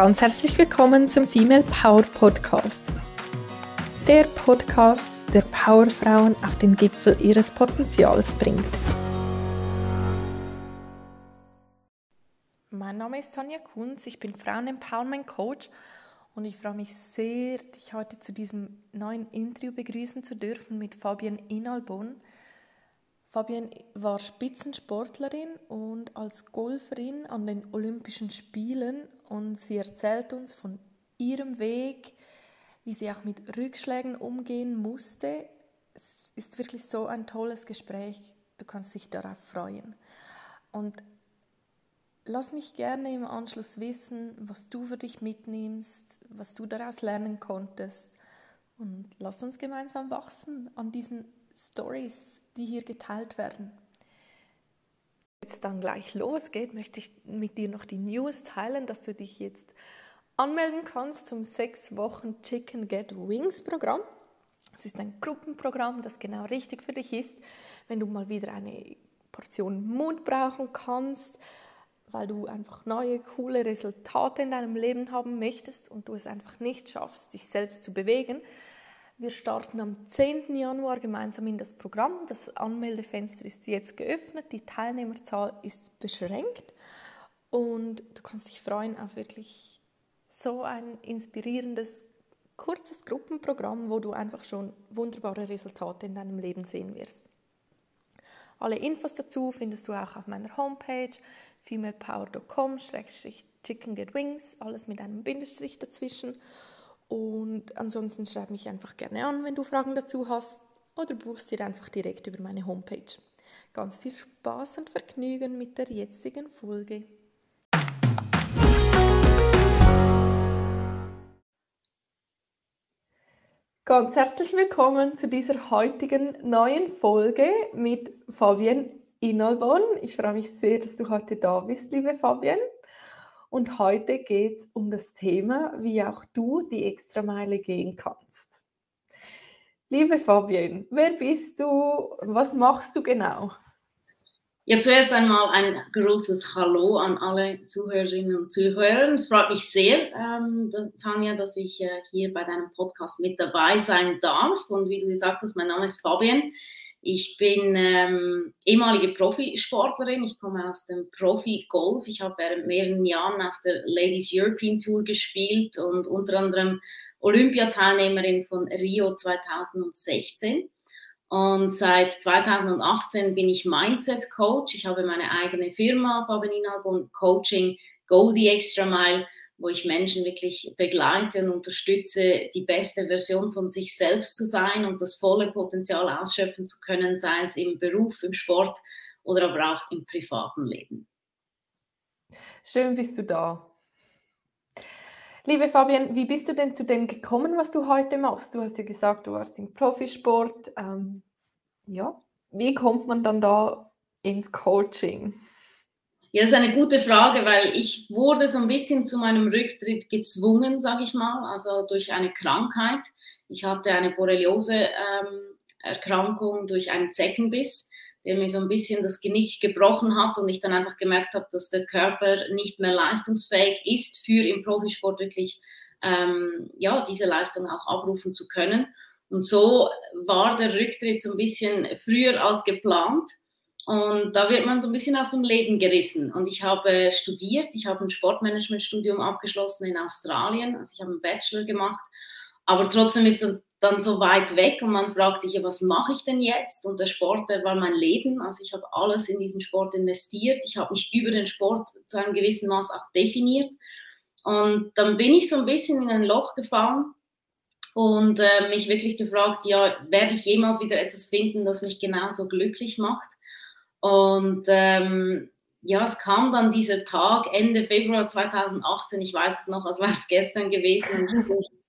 Ganz herzlich willkommen zum Female Power Podcast. Der Podcast, der Powerfrauen auf den Gipfel ihres Potenzials bringt. Mein Name ist Tanja Kunz, ich bin Frauen-Empowerment Coach und ich freue mich sehr, dich heute zu diesem neuen Interview begrüßen zu dürfen mit Fabienne Inalbon. Fabienne war Spitzensportlerin und als Golferin an den Olympischen Spielen und sie erzählt uns von ihrem Weg, wie sie auch mit Rückschlägen umgehen musste. Es ist wirklich so ein tolles Gespräch. Du kannst dich darauf freuen. Und lass mich gerne im Anschluss wissen, was du für dich mitnimmst, was du daraus lernen konntest. Und lass uns gemeinsam wachsen an diesen Stories, die hier geteilt werden. Jetzt dann gleich losgeht, möchte ich mit dir noch die News teilen, dass du dich jetzt anmelden kannst zum sechs Wochen Chicken Get Wings Programm. Es ist ein Gruppenprogramm, das genau richtig für dich ist, wenn du mal wieder eine Portion Mut brauchen kannst, weil du einfach neue, coole Resultate in deinem Leben haben möchtest und du es einfach nicht schaffst, dich selbst zu bewegen, wir starten am 10. Januar gemeinsam in das Programm. Das Anmeldefenster ist jetzt geöffnet, die Teilnehmerzahl ist beschränkt und du kannst dich freuen auf wirklich so ein inspirierendes, kurzes Gruppenprogramm, wo du einfach schon wunderbare Resultate in deinem Leben sehen wirst. Alle Infos dazu findest du auch auf meiner Homepage femalepower.com-chicken get wings, alles mit einem Bindestrich dazwischen. Und ansonsten schreib mich einfach gerne an, wenn du Fragen dazu hast oder buchst dir einfach direkt über meine Homepage. Ganz viel Spaß und Vergnügen mit der jetzigen Folge. Ganz herzlich willkommen zu dieser heutigen neuen Folge mit Fabienne Inalbon. Ich freue mich sehr, dass du heute da bist, liebe Fabienne. Und heute geht es um das Thema, wie auch du die Extrameile gehen kannst. Liebe Fabienne, wer bist du? Was machst du genau? Ja, zuerst einmal ein großes Hallo an alle Zuhörerinnen und Zuhörer. Es freut mich sehr, ähm, Tanja, dass ich äh, hier bei deinem Podcast mit dabei sein darf. Und wie du gesagt hast, mein Name ist Fabienne. Ich bin ähm, ehemalige Profisportlerin. Ich komme aus dem Profi-Golf. Ich habe während mehreren Jahren auf der Ladies European Tour gespielt und unter anderem Olympiateilnehmerin von Rio 2016. Und seit 2018 bin ich Mindset Coach. Ich habe meine eigene Firma, Fabian Albon Coaching, Go the Extra Mile wo ich Menschen wirklich begleite und unterstütze, die beste Version von sich selbst zu sein und das volle Potenzial ausschöpfen zu können, sei es im Beruf, im Sport oder aber auch im privaten Leben. Schön bist du da. Liebe Fabian, wie bist du denn zu dem gekommen, was du heute machst? Du hast ja gesagt, du warst im Profisport. Ähm, ja, wie kommt man dann da ins Coaching? Ja, das ist eine gute Frage, weil ich wurde so ein bisschen zu meinem Rücktritt gezwungen, sage ich mal, also durch eine Krankheit. Ich hatte eine Borreliose-Erkrankung ähm, durch einen Zeckenbiss, der mir so ein bisschen das Genick gebrochen hat und ich dann einfach gemerkt habe, dass der Körper nicht mehr leistungsfähig ist, für im Profisport wirklich ähm, ja, diese Leistung auch abrufen zu können. Und so war der Rücktritt so ein bisschen früher als geplant. Und da wird man so ein bisschen aus dem Leben gerissen. Und ich habe studiert, ich habe ein Sportmanagement-Studium abgeschlossen in Australien, also ich habe einen Bachelor gemacht, aber trotzdem ist es dann so weit weg und man fragt sich, ja, was mache ich denn jetzt? Und der Sport, der war mein Leben, also ich habe alles in diesen Sport investiert, ich habe mich über den Sport zu einem gewissen Maß auch definiert. Und dann bin ich so ein bisschen in ein Loch gefallen und äh, mich wirklich gefragt, ja, werde ich jemals wieder etwas finden, das mich genauso glücklich macht? Und ähm, ja, es kam dann dieser Tag Ende Februar 2018, ich weiß es noch, als wäre es gestern gewesen.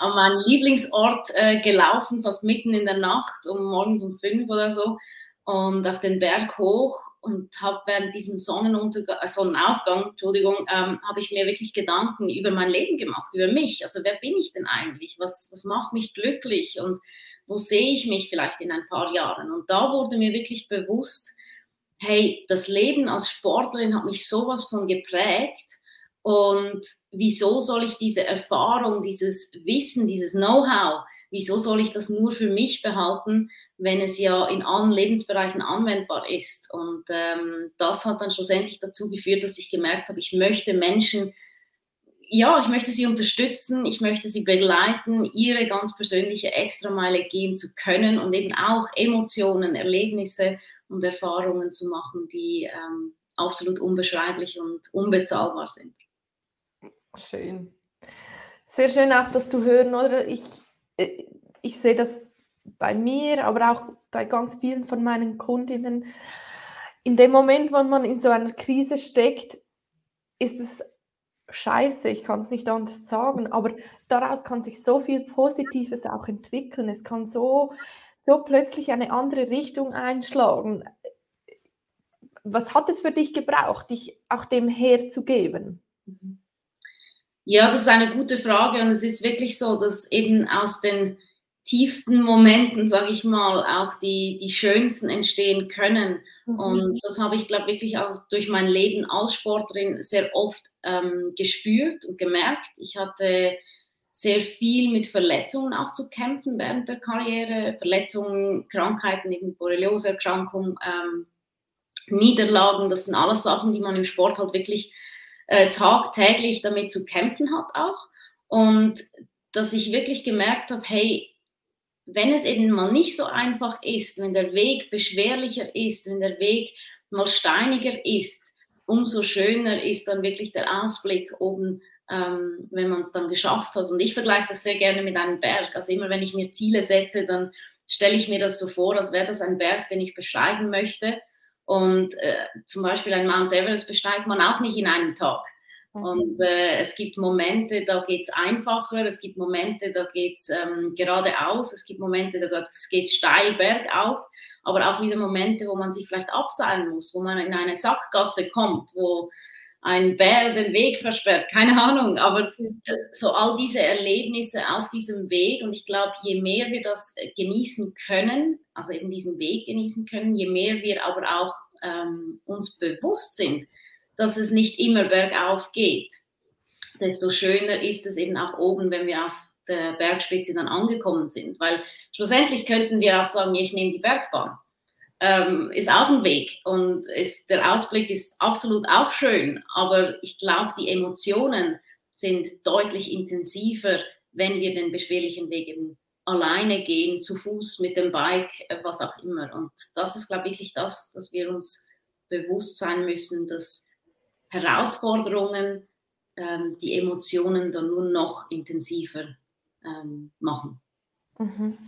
an meinen Lieblingsort äh, gelaufen, fast mitten in der Nacht, um morgens um fünf oder so, und auf den Berg hoch und habe während diesem Sonnenuntergang, äh, Sonnenaufgang, Entschuldigung, ähm, habe ich mir wirklich Gedanken über mein Leben gemacht, über mich. Also wer bin ich denn eigentlich? Was, was macht mich glücklich und wo sehe ich mich vielleicht in ein paar Jahren? Und da wurde mir wirklich bewusst, hey, das Leben als Sportlerin hat mich sowas von geprägt Und wieso soll ich diese Erfahrung, dieses Wissen, dieses Know-how, wieso soll ich das nur für mich behalten, wenn es ja in allen Lebensbereichen anwendbar ist? Und ähm, das hat dann schlussendlich dazu geführt, dass ich gemerkt habe, ich möchte Menschen, ja, ich möchte sie unterstützen, ich möchte sie begleiten, ihre ganz persönliche Extrameile gehen zu können und eben auch Emotionen, Erlebnisse und Erfahrungen zu machen, die ähm, absolut unbeschreiblich und unbezahlbar sind. Schön. Sehr schön auch das zu hören, oder? Ich, äh, ich sehe das bei mir, aber auch bei ganz vielen von meinen Kundinnen. In dem Moment, wo man in so einer Krise steckt, ist es scheiße, ich kann es nicht anders sagen, aber daraus kann sich so viel Positives auch entwickeln. Es kann so, so plötzlich eine andere Richtung einschlagen. Was hat es für dich gebraucht, dich auch dem herzugeben? Ja, das ist eine gute Frage und es ist wirklich so, dass eben aus den tiefsten Momenten, sage ich mal, auch die, die schönsten entstehen können. Mhm. Und das habe ich, glaube wirklich auch durch mein Leben als Sportlerin sehr oft ähm, gespürt und gemerkt. Ich hatte sehr viel mit Verletzungen auch zu kämpfen während der Karriere. Verletzungen, Krankheiten, eben Borreliose-Erkrankung, ähm, Niederlagen, das sind alles Sachen, die man im Sport halt wirklich äh, tagtäglich damit zu kämpfen hat auch. Und dass ich wirklich gemerkt habe, hey, wenn es eben mal nicht so einfach ist, wenn der Weg beschwerlicher ist, wenn der Weg mal steiniger ist, umso schöner ist dann wirklich der Ausblick oben, ähm, wenn man es dann geschafft hat. Und ich vergleiche das sehr gerne mit einem Berg. Also immer wenn ich mir Ziele setze, dann stelle ich mir das so vor, als wäre das ein Berg, den ich besteigen möchte. Und äh, zum Beispiel ein Mount Everest besteigt man auch nicht in einem Tag. Mhm. Und äh, es gibt Momente, da geht es einfacher, es gibt Momente, da geht es ähm, geradeaus, es gibt Momente, da geht es steil bergauf, aber auch wieder Momente, wo man sich vielleicht abseilen muss, wo man in eine Sackgasse kommt, wo ein Bär den Weg versperrt, keine Ahnung, aber so all diese Erlebnisse auf diesem Weg und ich glaube, je mehr wir das genießen können, also eben diesen Weg genießen können, je mehr wir aber auch ähm, uns bewusst sind, dass es nicht immer bergauf geht, desto schöner ist es eben auch oben, wenn wir auf der Bergspitze dann angekommen sind, weil schlussendlich könnten wir auch sagen, ich nehme die Bergbahn ähm, ist auch ein Weg und ist, der Ausblick ist absolut auch schön, aber ich glaube, die Emotionen sind deutlich intensiver, wenn wir den beschwerlichen Weg eben alleine gehen, zu Fuß, mit dem Bike, äh, was auch immer. Und das ist, glaube ich, wirklich das, dass wir uns bewusst sein müssen, dass Herausforderungen ähm, die Emotionen dann nur noch intensiver ähm, machen. Mhm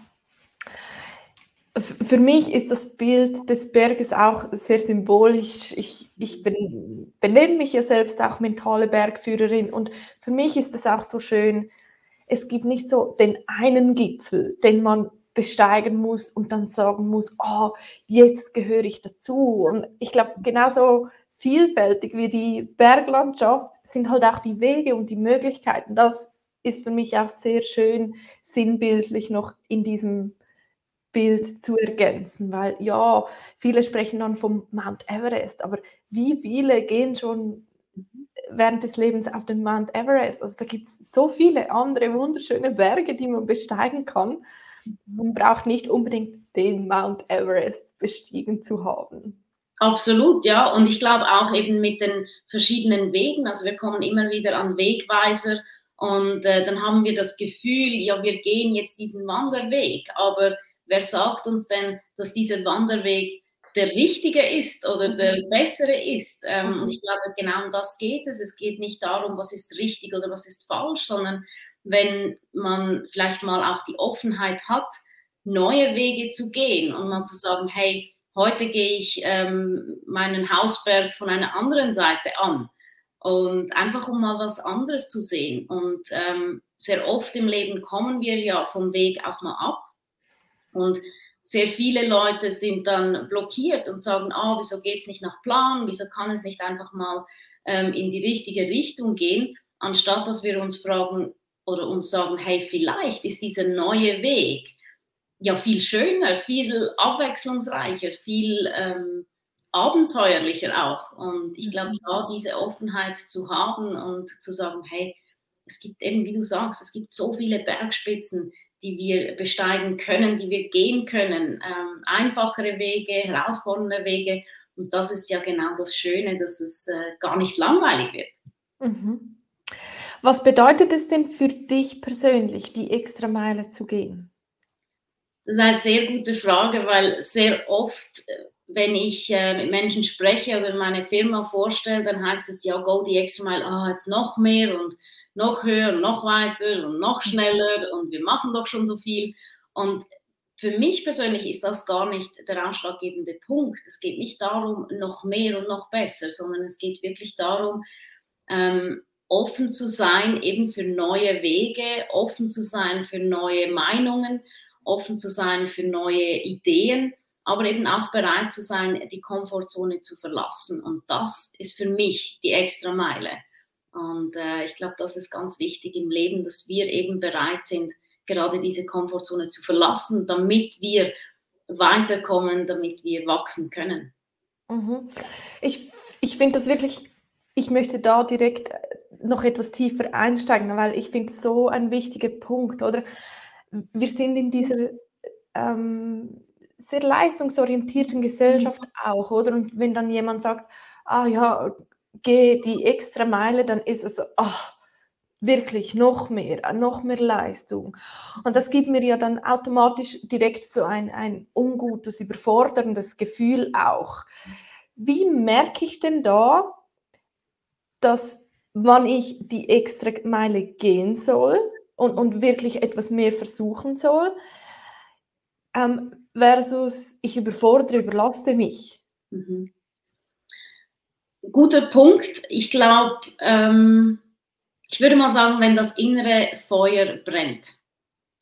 für mich ist das Bild des Berges auch sehr symbolisch. Ich, ich bin, benenne mich ja selbst auch mentale Bergführerin und für mich ist es auch so schön, es gibt nicht so den einen Gipfel, den man besteigen muss und dann sagen muss, oh, jetzt gehöre ich dazu. Und ich glaube, genauso vielfältig wie die Berglandschaft sind halt auch die Wege und die Möglichkeiten. Das ist für mich auch sehr schön sinnbildlich noch in diesem Bild zu ergänzen, weil ja, viele sprechen dann vom Mount Everest, aber wie viele gehen schon während des Lebens auf den Mount Everest? Also da gibt es so viele andere wunderschöne Berge, die man besteigen kann. Man braucht nicht unbedingt den Mount Everest bestiegen zu haben. Absolut, ja. Und ich glaube auch eben mit den verschiedenen Wegen. Also wir kommen immer wieder an Wegweiser und äh, dann haben wir das Gefühl, ja, wir gehen jetzt diesen Wanderweg, aber wer sagt uns denn, dass dieser Wanderweg der richtige ist oder mhm. der bessere ist? Ähm, mhm. und ich glaube, genau um das geht es. Es geht nicht darum, was ist richtig oder was ist falsch, sondern wenn man vielleicht mal auch die Offenheit hat, neue Wege zu gehen und mal zu sagen, hey, heute gehe ich ähm, meinen Hausberg von einer anderen Seite an und einfach um mal was anderes zu sehen. Und ähm, sehr oft im Leben kommen wir ja vom Weg auch mal ab und sehr viele Leute sind dann blockiert und sagen, ah, wieso geht es nicht nach Plan, wieso kann es nicht einfach mal ähm, in die richtige Richtung gehen, anstatt dass wir uns fragen oder uns sagen, hey, vielleicht ist dieser neue Weg ja viel schöner, viel abwechslungsreicher, viel ähm, abenteuerlicher auch. Und ich glaube, mhm. da diese Offenheit zu haben und zu sagen, hey, es gibt eben, wie du sagst, es gibt so viele Bergspitzen, die wir besteigen können, die wir gehen können, ähm, einfachere Wege, herausfordernde Wege. Und das ist ja genau das Schöne, dass es äh, gar nicht langweilig wird. Mhm. Was bedeutet es denn für dich persönlich, die extra Meile zu gehen? Das ist eine sehr gute Frage, weil sehr oft, äh, wenn ich äh, mit Menschen spreche oder meine Firma vorstelle, dann heißt es ja, go die extra Mile, ah, jetzt noch mehr und noch höher, noch weiter und noch schneller und wir machen doch schon so viel. Und für mich persönlich ist das gar nicht der ausschlaggebende Punkt. Es geht nicht darum, noch mehr und noch besser, sondern es geht wirklich darum, ähm, offen zu sein eben für neue Wege, offen zu sein für neue Meinungen, offen zu sein für neue Ideen, aber eben auch bereit zu sein, die Komfortzone zu verlassen. Und das ist für mich die extra Meile. Und äh, ich glaube, das ist ganz wichtig im Leben, dass wir eben bereit sind, gerade diese Komfortzone zu verlassen, damit wir weiterkommen, damit wir wachsen können. Mhm. Ich, ich finde das wirklich, ich möchte da direkt äh, noch etwas tiefer einsteigen, weil ich finde so ein wichtiger Punkt, oder? Wir sind in dieser ähm, sehr leistungsorientierten Gesellschaft auch, oder? Und wenn dann jemand sagt, ah ja, gehe die extra Meile, dann ist es, ach, wirklich noch mehr, noch mehr Leistung. Und das gibt mir ja dann automatisch direkt so ein, ein ungutes, überforderndes Gefühl auch. Wie merke ich denn da, dass wann ich die extra Meile gehen soll und, und wirklich etwas mehr versuchen soll, ähm, versus ich überfordere, überlaste mich? Mhm guter Punkt. Ich glaube, ähm, ich würde mal sagen, wenn das innere Feuer brennt,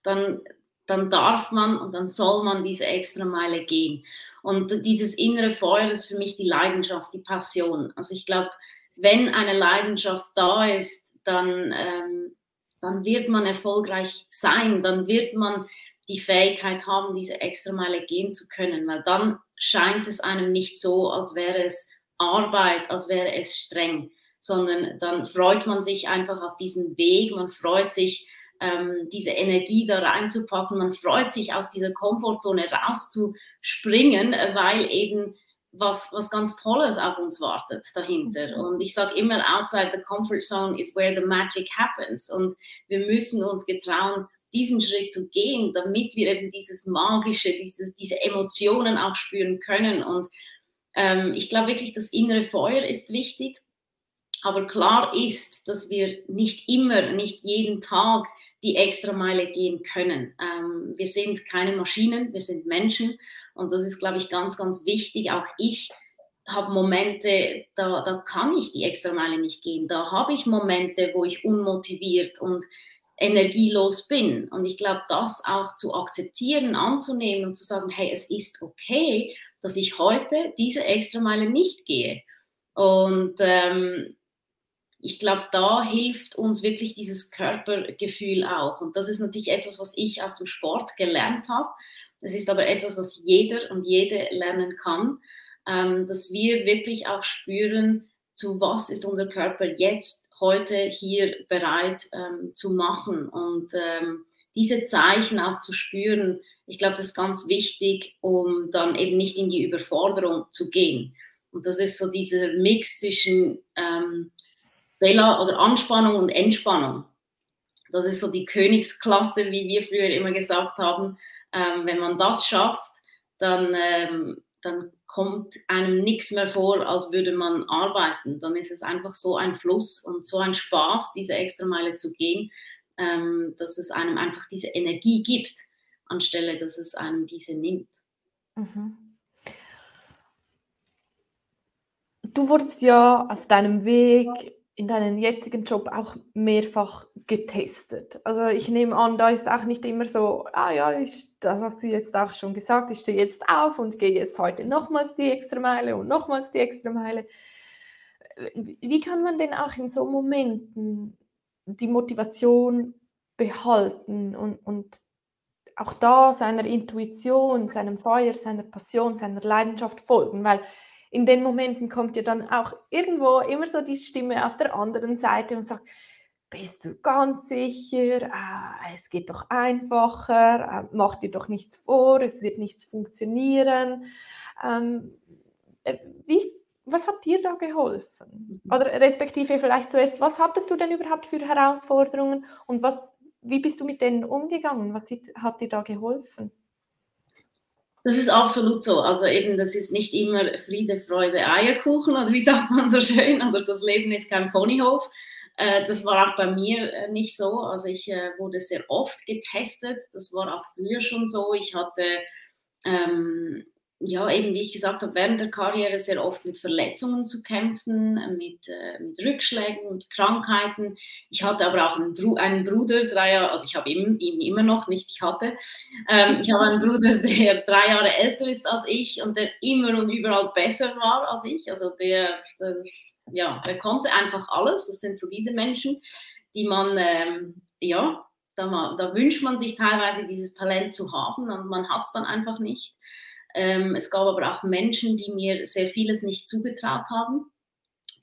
dann, dann darf man und dann soll man diese extra Meile gehen. Und dieses innere Feuer ist für mich die Leidenschaft, die Passion. Also ich glaube, wenn eine Leidenschaft da ist, dann, ähm, dann wird man erfolgreich sein, dann wird man die Fähigkeit haben, diese extra Meile gehen zu können, weil dann scheint es einem nicht so, als wäre es Arbeit, als wäre es streng, sondern dann freut man sich einfach auf diesen Weg, man freut sich, ähm, diese Energie da reinzupacken, man freut sich, aus dieser Komfortzone rauszuspringen, weil eben was, was ganz Tolles auf uns wartet dahinter. Mhm. Und ich sage immer, outside the comfort zone is where the magic happens. Und wir müssen uns getrauen, diesen Schritt zu gehen, damit wir eben dieses Magische, dieses, diese Emotionen auch spüren können. Und ähm, ich glaube wirklich, das innere Feuer ist wichtig. Aber klar ist, dass wir nicht immer, nicht jeden Tag die Extrameile gehen können. Ähm, wir sind keine Maschinen, wir sind Menschen. Und das ist, glaube ich, ganz, ganz wichtig. Auch ich habe Momente, da, da kann ich die Extrameile nicht gehen. Da habe ich Momente, wo ich unmotiviert und energielos bin. Und ich glaube, das auch zu akzeptieren, anzunehmen und zu sagen, hey, es ist okay, dass ich heute diese Extrameile nicht gehe. Und ähm, ich glaube, da hilft uns wirklich dieses Körpergefühl auch. Und das ist natürlich etwas, was ich aus dem Sport gelernt habe. Das ist aber etwas, was jeder und jede lernen kann, ähm, dass wir wirklich auch spüren, zu was ist unser Körper jetzt, heute hier bereit ähm, zu machen. Und ähm, diese Zeichen auch zu spüren, ich glaube, das ist ganz wichtig, um dann eben nicht in die Überforderung zu gehen. Und das ist so dieser Mix zwischen ähm, Bella oder Anspannung und Entspannung. Das ist so die Königsklasse, wie wir früher immer gesagt haben. Ähm, wenn man das schafft, dann, ähm, dann kommt einem nichts mehr vor, als würde man arbeiten. Dann ist es einfach so ein Fluss und so ein Spaß, diese extra Meile zu gehen, ähm, dass es einem einfach diese Energie gibt, anstelle dass es einem diese nimmt. Mhm. Du wurdest ja auf deinem Weg in deinen jetzigen Job auch mehrfach getestet. Also ich nehme an, da ist auch nicht immer so, ah ja, ich, das hast du jetzt auch schon gesagt, ich stehe jetzt auf und gehe jetzt heute nochmals die extra Meile und nochmals die extra Meile. Wie kann man denn auch in so Momenten die Motivation behalten und, und auch da seiner Intuition, seinem Feuer, seiner Passion, seiner Leidenschaft folgen, weil in den Momenten kommt ja dann auch irgendwo immer so die Stimme auf der anderen Seite und sagt, bist du ganz sicher? Ah, es geht doch einfacher, ah, mach dir doch nichts vor, es wird nichts funktionieren. Ähm, äh, wie, was hat dir da geholfen? Mhm. Oder respektive vielleicht zuerst, was hattest du denn überhaupt für Herausforderungen und was, wie bist du mit denen umgegangen? Was hat dir da geholfen? Das ist absolut so. Also eben, das ist nicht immer Friede, Freude, Eierkuchen oder wie sagt man so schön, oder das Leben ist kein Ponyhof. Äh, das war auch bei mir äh, nicht so. Also ich äh, wurde sehr oft getestet. Das war auch früher schon so. Ich hatte ähm, ja, eben wie ich gesagt habe, während der Karriere sehr oft mit Verletzungen zu kämpfen, mit, äh, mit Rückschlägen und Krankheiten. Ich hatte aber auch einen, Bru einen Bruder, drei Jahre, also ich habe ihn, ihn, immer noch nicht, ich hatte. Ähm, ich habe einen Bruder, der drei Jahre älter ist als ich und der immer und überall besser war als ich. Also der, der ja, der konnte einfach alles. Das sind so diese Menschen, die man, ähm, ja, da, da wünscht man sich teilweise dieses Talent zu haben und man hat es dann einfach nicht. Ähm, es gab aber auch Menschen, die mir sehr vieles nicht zugetraut haben,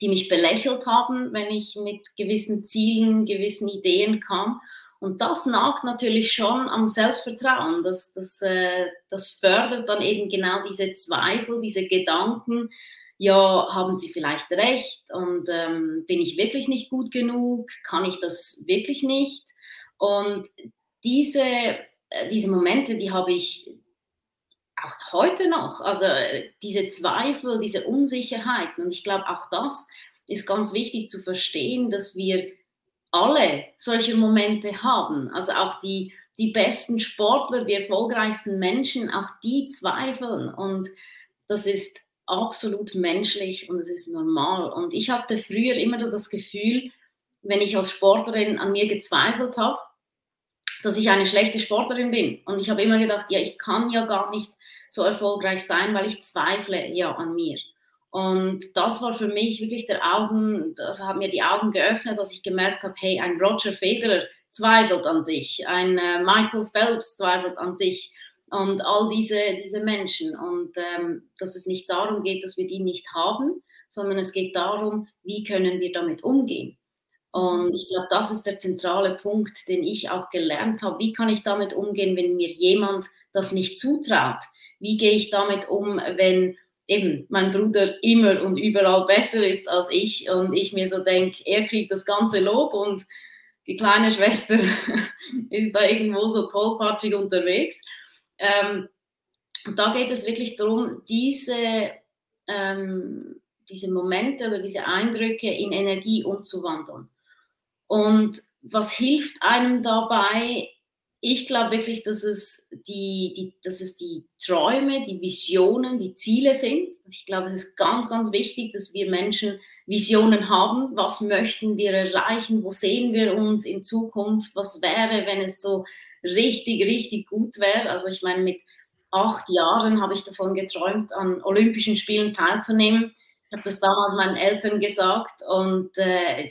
die mich belächelt haben, wenn ich mit gewissen Zielen, gewissen Ideen kam. Und das nagt natürlich schon am Selbstvertrauen. Das, das, äh, das fördert dann eben genau diese Zweifel, diese Gedanken, ja, haben Sie vielleicht recht und ähm, bin ich wirklich nicht gut genug? Kann ich das wirklich nicht? Und diese, äh, diese Momente, die habe ich auch heute noch, also äh, diese Zweifel, diese Unsicherheiten. Und ich glaube, auch das ist ganz wichtig zu verstehen, dass wir alle solche Momente haben. Also auch die, die besten Sportler, die erfolgreichsten Menschen, auch die zweifeln. Und das ist absolut menschlich und es ist normal. Und ich hatte früher immer das Gefühl, wenn ich als Sportlerin an mir gezweifelt habe, dass ich eine schlechte Sportlerin bin. Und ich habe immer gedacht, ja, ich kann ja gar nicht so erfolgreich sein, weil ich zweifle ja an mir. Und das war für mich wirklich der Augen, das hat mir die Augen geöffnet, dass ich gemerkt habe, hey, ein Roger Federer zweifelt an sich, ein äh, Michael Phelps zweifelt an sich und all diese, diese Menschen. Und ähm, dass es nicht darum geht, dass wir die nicht haben, sondern es geht darum, wie können wir damit umgehen. Und ich glaube, das ist der zentrale Punkt, den ich auch gelernt habe. Wie kann ich damit umgehen, wenn mir jemand das nicht zutraut? Wie gehe ich damit um, wenn eben mein Bruder immer und überall besser ist als ich und ich mir so denke, er kriegt das ganze Lob und die kleine Schwester ist da irgendwo so tollpatschig unterwegs. Ähm, da geht es wirklich darum, diese, ähm, diese Momente oder diese Eindrücke in Energie umzuwandeln. Und was hilft einem dabei? Ich glaube wirklich, dass es die, die, dass es die Träume, die Visionen, die Ziele sind. Ich glaube, es ist ganz, ganz wichtig, dass wir Menschen Visionen haben. Was möchten wir erreichen? Wo sehen wir uns in Zukunft? Was wäre, wenn es so richtig, richtig gut wäre? Also ich meine, mit acht Jahren habe ich davon geträumt, an Olympischen Spielen teilzunehmen. Ich habe das damals meinen Eltern gesagt und äh,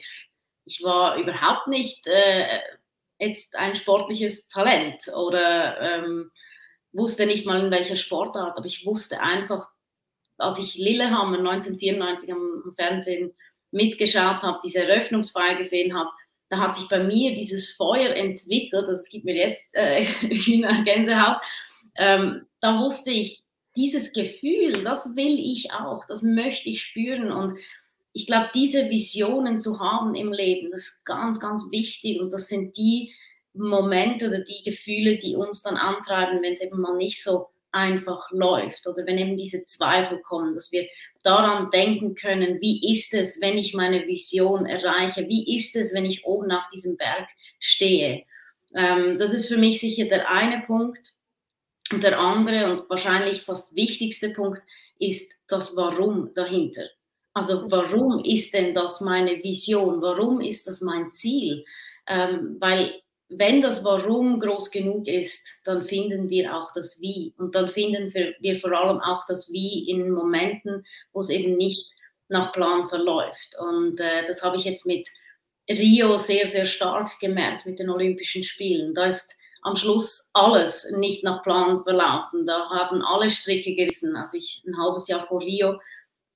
ich war überhaupt nicht äh, jetzt ein sportliches Talent oder ähm, wusste nicht mal in welcher Sportart, aber ich wusste einfach, als ich Lillehammer 1994 am, Fernsehen mitgeschaut habe, diese Eröffnungsfeier gesehen habe, da hat sich bei mir dieses Feuer entwickelt, das gibt mir jetzt äh, Gänsehaut, ähm, da wusste ich, dieses Gefühl, das will ich auch, das möchte ich spüren und ich glaube, diese Visionen zu haben im Leben, das ist ganz, ganz wichtig und das sind die Momente oder die Gefühle, die uns dann antreiben, wenn es eben mal nicht so einfach läuft oder wenn eben diese Zweifel kommen, dass wir daran denken können, wie ist es, wenn ich meine Vision erreiche, wie ist es, wenn ich oben auf diesem Berg stehe. Ähm, das ist für mich sicher der eine Punkt. Und der andere und wahrscheinlich fast wichtigste Punkt ist das Warum dahinter. Also warum ist denn das meine Vision? Warum ist das mein Ziel? Ähm, weil wenn das Warum groß genug ist, dann finden wir auch das Wie. Und dann finden wir vor allem auch das Wie in Momenten, wo es eben nicht nach Plan verläuft. Und äh, das habe ich jetzt mit Rio sehr, sehr stark gemerkt mit den Olympischen Spielen. Da ist am Schluss alles nicht nach Plan verlaufen. Da haben alle Stricke gerissen. Als ich ein halbes Jahr vor Rio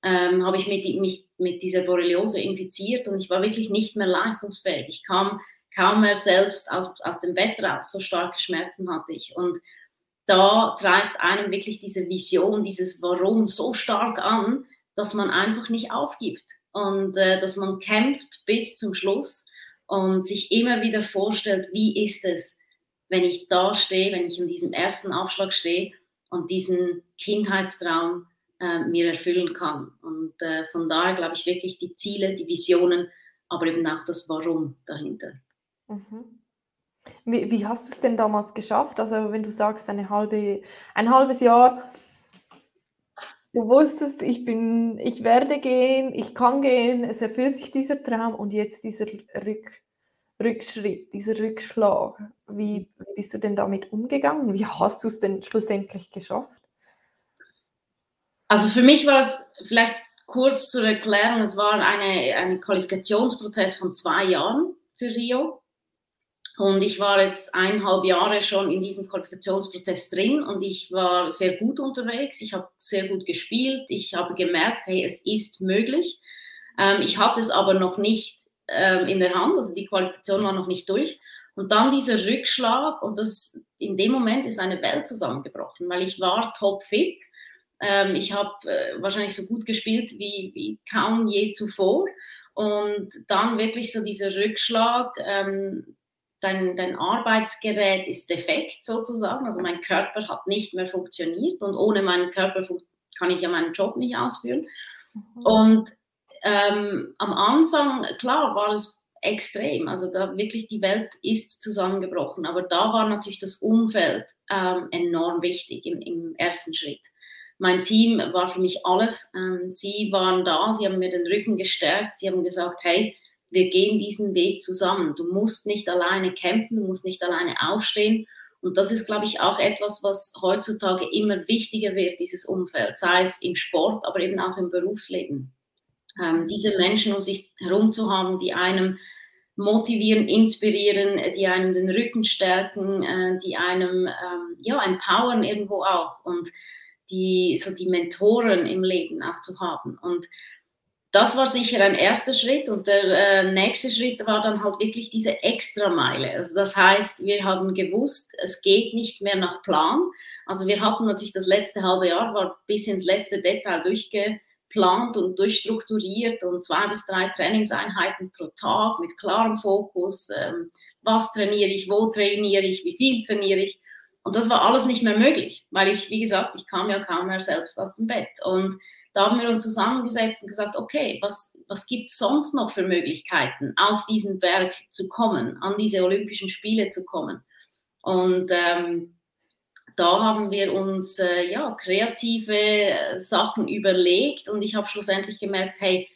ähm, habe ich mit, mich mit dieser Borreliose infiziert und ich war wirklich nicht mehr leistungsfähig. Ich kam kaum mehr selbst aus, aus dem Bett raus, so starke Schmerzen hatte ich. Und da treibt einem wirklich diese Vision, dieses Warum so stark an, dass man einfach nicht aufgibt und äh, dass man kämpft bis zum Schluss und sich immer wieder vorstellt, wie ist es, wenn ich da stehe, wenn ich in diesem ersten Abschlag stehe und diesen Kindheitstraum äh, mir erfüllen kann. Und äh, von daher glaube ich wirklich die Ziele, die Visionen, aber eben auch das Warum dahinter. Mhm. Wie, wie, hast du es denn damals geschafft? Also wenn du sagst, eine halbe, ein halbes Jahr, du wusstest, ich bin, ich werde gehen, ich kann gehen, es erfüllt sich dieser Traum und jetzt dieser Rück, Rückschritt, dieser Rückschlag. Wie, wie bist du denn damit umgegangen? Wie hast du es denn schlussendlich geschafft? Also für mich war es vielleicht kurz zur Erklärung, es war eine, ein Qualifikationsprozess von zwei Jahren für Rio. Und ich war jetzt eineinhalb Jahre schon in diesem Qualifikationsprozess drin und ich war sehr gut unterwegs. Ich habe sehr gut gespielt. Ich habe gemerkt, hey, es ist möglich. Ähm, ich hatte es aber noch nicht ähm, in der Hand, also die Qualifikation war noch nicht durch. Und dann dieser Rückschlag und das in dem Moment ist eine Welt zusammengebrochen, weil ich war topfit. Ähm, ich habe äh, wahrscheinlich so gut gespielt wie, wie kaum je zuvor. Und dann wirklich so dieser Rückschlag, ähm, dein, dein Arbeitsgerät ist defekt sozusagen, also mein Körper hat nicht mehr funktioniert und ohne meinen Körper kann ich ja meinen Job nicht ausführen. Mhm. Und ähm, am Anfang, klar, war es extrem, also da wirklich die Welt ist zusammengebrochen, aber da war natürlich das Umfeld ähm, enorm wichtig im, im, ersten Schritt. Mein Team war für mich alles. Ähm, sie waren da, sie haben mir den Rücken gestärkt, sie haben gesagt, hey, wir gehen diesen Weg zusammen. Du musst nicht alleine kämpfen, du musst nicht alleine aufstehen. Und das ist, glaube ich, auch etwas, was heutzutage immer wichtiger wird, dieses Umfeld, sei es im Sport, aber eben auch im Berufsleben. Ähm, diese Menschen um sich herum zu haben, die einem motivieren, inspirieren, die einem den Rücken stärken, äh, die einem ähm, ja empowern irgendwo auch und die so die Mentoren im Leben auch zu haben. Und das war sicher ein erster Schritt und der äh, nächste Schritt war dann halt wirklich diese Extrameile. Also das heißt, wir haben gewusst, es geht nicht mehr nach Plan. Also wir hatten natürlich das letzte halbe Jahr war bis ins letzte Detail durchgeplant und durchstrukturiert und zwei bis drei Trainingseinheiten pro Tag mit klarem Fokus. Ähm, was trainiere ich, wo trainiere ich, wie viel trainiere ich? Und das war alles nicht mehr möglich, weil ich, wie gesagt, ich kam ja kaum mehr selbst aus dem Bett und da haben wir uns zusammengesetzt und gesagt, okay, was, was gibt es sonst noch für Möglichkeiten, auf diesen Berg zu kommen, an diese Olympischen Spiele zu kommen? Und ähm, da haben wir uns äh, ja, kreative äh, Sachen überlegt und ich habe schlussendlich gemerkt, hey,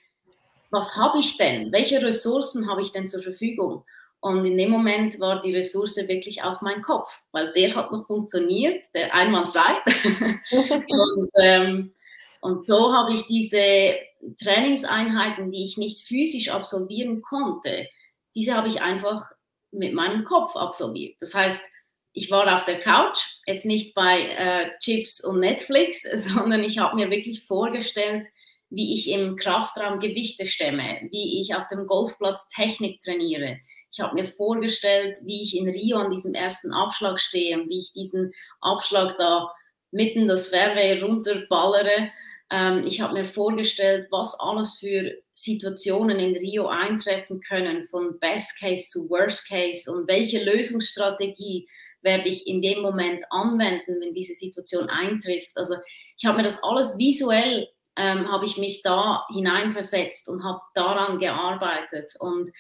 was habe ich denn? Welche Ressourcen habe ich denn zur Verfügung? Und in dem Moment war die Ressource wirklich auch mein Kopf, weil der hat noch funktioniert, der einwandfrei. und ähm, und so habe ich diese Trainingseinheiten, die ich nicht physisch absolvieren konnte, diese habe ich einfach mit meinem Kopf absolviert. Das heißt, ich war auf der Couch, jetzt nicht bei äh, Chips und Netflix, sondern ich habe mir wirklich vorgestellt, wie ich im Kraftraum Gewichte stemme, wie ich auf dem Golfplatz Technik trainiere. Ich habe mir vorgestellt, wie ich in Rio an diesem ersten Abschlag stehe und wie ich diesen Abschlag da mitten das Fairway runterballere ähm, ich habe mir vorgestellt, was alles für Situationen in Rio eintreffen können, von Best Case zu Worst Case und welche Lösungsstrategie werde ich in dem Moment anwenden, wenn diese Situation eintrifft. Also ich habe mir das alles visuell, ähm, habe ich mich da hineinversetzt und habe daran gearbeitet. Und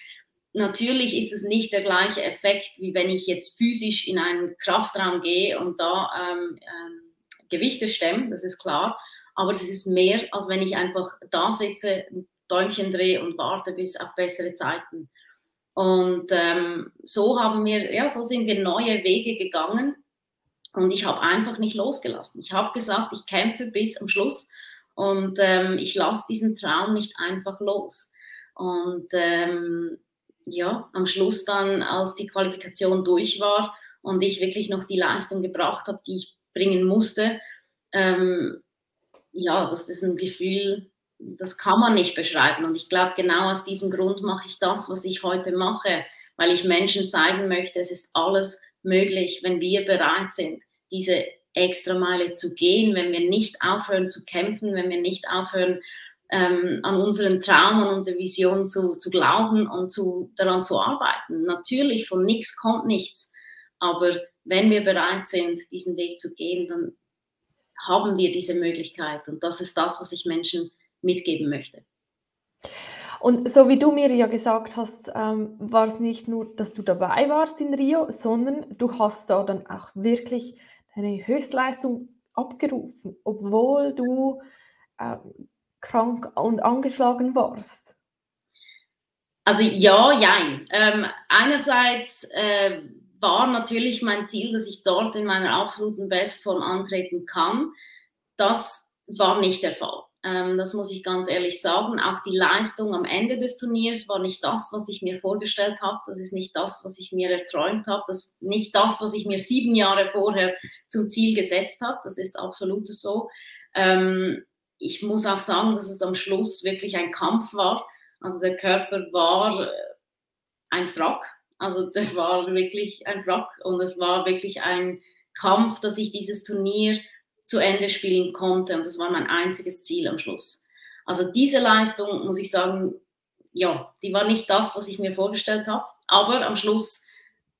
natürlich ist es nicht der gleiche Effekt, wie wenn ich jetzt physisch in einen Kraftraum gehe und da ähm, ähm, Gewichte stemme, das ist klar aber es ist mehr, als wenn ich einfach da sitze, ein Däumchen drehe und warte bis auf bessere Zeiten. Und ähm, so haben wir, ja, so sind wir neue Wege gegangen und ich habe einfach nicht losgelassen. Ich habe gesagt, ich kämpfe bis am Schluss und ähm, ich lasse diesen Traum nicht einfach los. Und ähm, ja, am Schluss dann, als die Qualifikation durch war und ich wirklich noch die Leistung gebracht habe, die ich bringen musste, ähm, ja, das ist ein Gefühl, das kann man nicht beschreiben. Und ich glaube, genau aus diesem Grund mache ich das, was ich heute mache, weil ich Menschen zeigen möchte, es ist alles möglich, wenn wir bereit sind, diese extra Meile zu gehen, wenn wir nicht aufhören zu kämpfen, wenn wir nicht aufhören, ähm, an unseren Traum, an unsere Vision zu, zu glauben und zu, daran zu arbeiten. Natürlich, von nichts kommt nichts. Aber wenn wir bereit sind, diesen Weg zu gehen, dann haben wir diese Möglichkeit. Und das ist das, was ich Menschen mitgeben möchte. Und so wie du mir ja gesagt hast, ähm, war es nicht nur, dass du dabei warst in Rio, sondern du hast da dann auch wirklich deine Höchstleistung abgerufen, obwohl du äh, krank und angeschlagen warst. Also ja, jein. Ähm, einerseits äh, war natürlich mein Ziel, dass ich dort in meiner absoluten Bestform antreten kann. Das war nicht der Fall. Ähm, das muss ich ganz ehrlich sagen. Auch die Leistung am Ende des Turniers war nicht das, was ich mir vorgestellt habe. Das ist nicht das, was ich mir erträumt habe. Das ist nicht das, was ich mir sieben Jahre vorher zum Ziel gesetzt habe. Das ist absolut so. Ähm, ich muss auch sagen, dass es am Schluss wirklich ein Kampf war. Also der Körper war äh, ein Wrack. Also der war wirklich ein Wrack und es war wirklich ein Kampf, dass ich dieses Turnier zu Ende spielen konnte. Und das war mein einziges Ziel am Schluss. Also diese Leistung, muss ich sagen, ja, die war nicht das, was ich mir vorgestellt habe. Aber am Schluss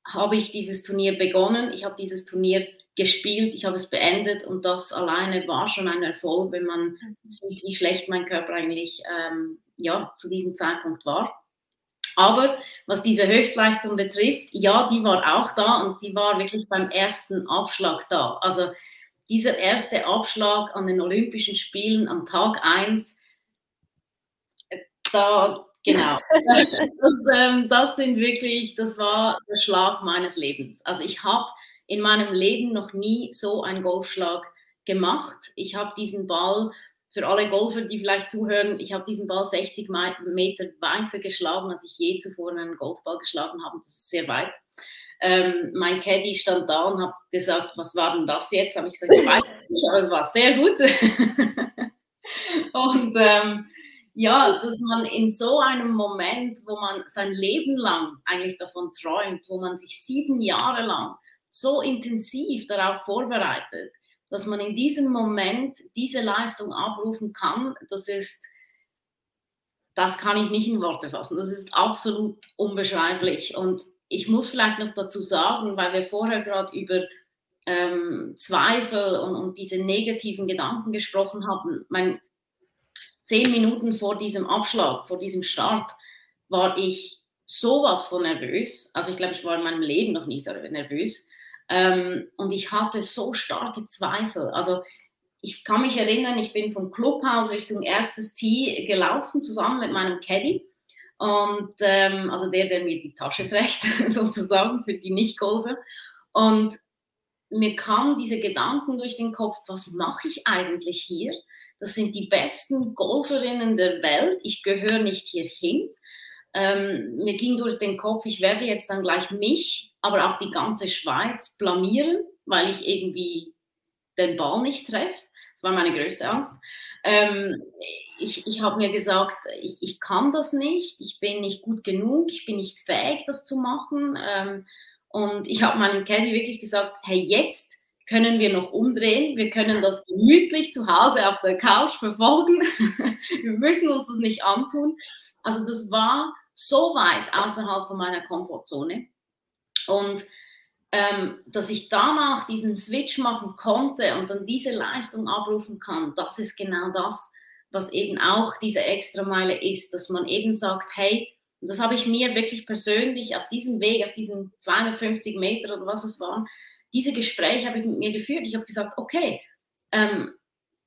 habe ich dieses Turnier begonnen. Ich habe dieses Turnier gespielt, ich habe es beendet und das alleine war schon ein Erfolg, wenn man sieht, wie schlecht mein Körper eigentlich ähm, ja, zu diesem Zeitpunkt war. Aber was diese Höchstleistung betrifft, ja, die war auch da und die war wirklich beim ersten Abschlag da. Also dieser erste Abschlag an den Olympischen Spielen am Tag 1, äh, da, genau, das, ähm, das sind wirklich, das war der Schlag meines Lebens. Also ich habe in meinem Leben noch nie so einen Golfschlag gemacht. Ich habe diesen Ball, für alle Golfer, die vielleicht zuhören, ich habe diesen Ball 60 Meter weiter geschlagen, als ich je zuvor einen Golfball geschlagen habe. Das ist sehr weit. Ähm, mein Caddy stand da und hat gesagt, was war denn das jetzt? Habe ich gesagt, ich weiß nicht, aber es war sehr gut. und ähm, ja, dass man in so einem Moment, wo man sein Leben lang eigentlich davon träumt, wo man sich sieben Jahre lang so intensiv darauf vorbereitet, dass man in diesem Moment diese Leistung abrufen kann, das ist, das kann ich nicht in Worte fassen. Das ist absolut unbeschreiblich. Und ich muss vielleicht noch dazu sagen, weil wir vorher gerade über ähm, Zweifel und, und, diese negativen Gedanken gesprochen haben. Mein, zehn Minuten vor diesem Abschlag, vor diesem Start, war ich sowas von nervös. Also ich glaube, ich war in meinem Leben noch nie so nervös. Ähm, und ich hatte so starke Zweifel. Also ich kann mich erinnern, ich bin vom Clubhaus Richtung erstes Tee gelaufen, zusammen mit meinem Caddy. Und ähm, also der, der mir die Tasche trägt, sozusagen für die Nicht-Golfer. Und mir kamen diese Gedanken durch den Kopf, was mache ich eigentlich hier? Das sind die besten Golferinnen der Welt. Ich gehöre nicht hierhin. Ähm, mir ging durch den Kopf, ich werde jetzt dann gleich mich, aber auch die ganze Schweiz blamieren, weil ich irgendwie den Ball nicht treffe. Das war meine größte Angst. Ähm, ich ich habe mir gesagt, ich, ich kann das nicht, ich bin nicht gut genug, ich bin nicht fähig, das zu machen. Ähm, und ich habe meinem Caddy wirklich gesagt, hey, jetzt können wir noch umdrehen, wir können das gemütlich zu Hause auf der Couch verfolgen, wir müssen uns das nicht antun. Also das war so weit außerhalb von meiner Komfortzone. Und ähm, dass ich danach diesen Switch machen konnte und dann diese Leistung abrufen kann, das ist genau das, was eben auch diese Extrameile ist, dass man eben sagt, hey, das habe ich mir wirklich persönlich auf diesem Weg, auf diesen 250 Meter oder was es waren, diese Gespräche habe ich mit mir geführt. Ich habe gesagt, okay, ähm,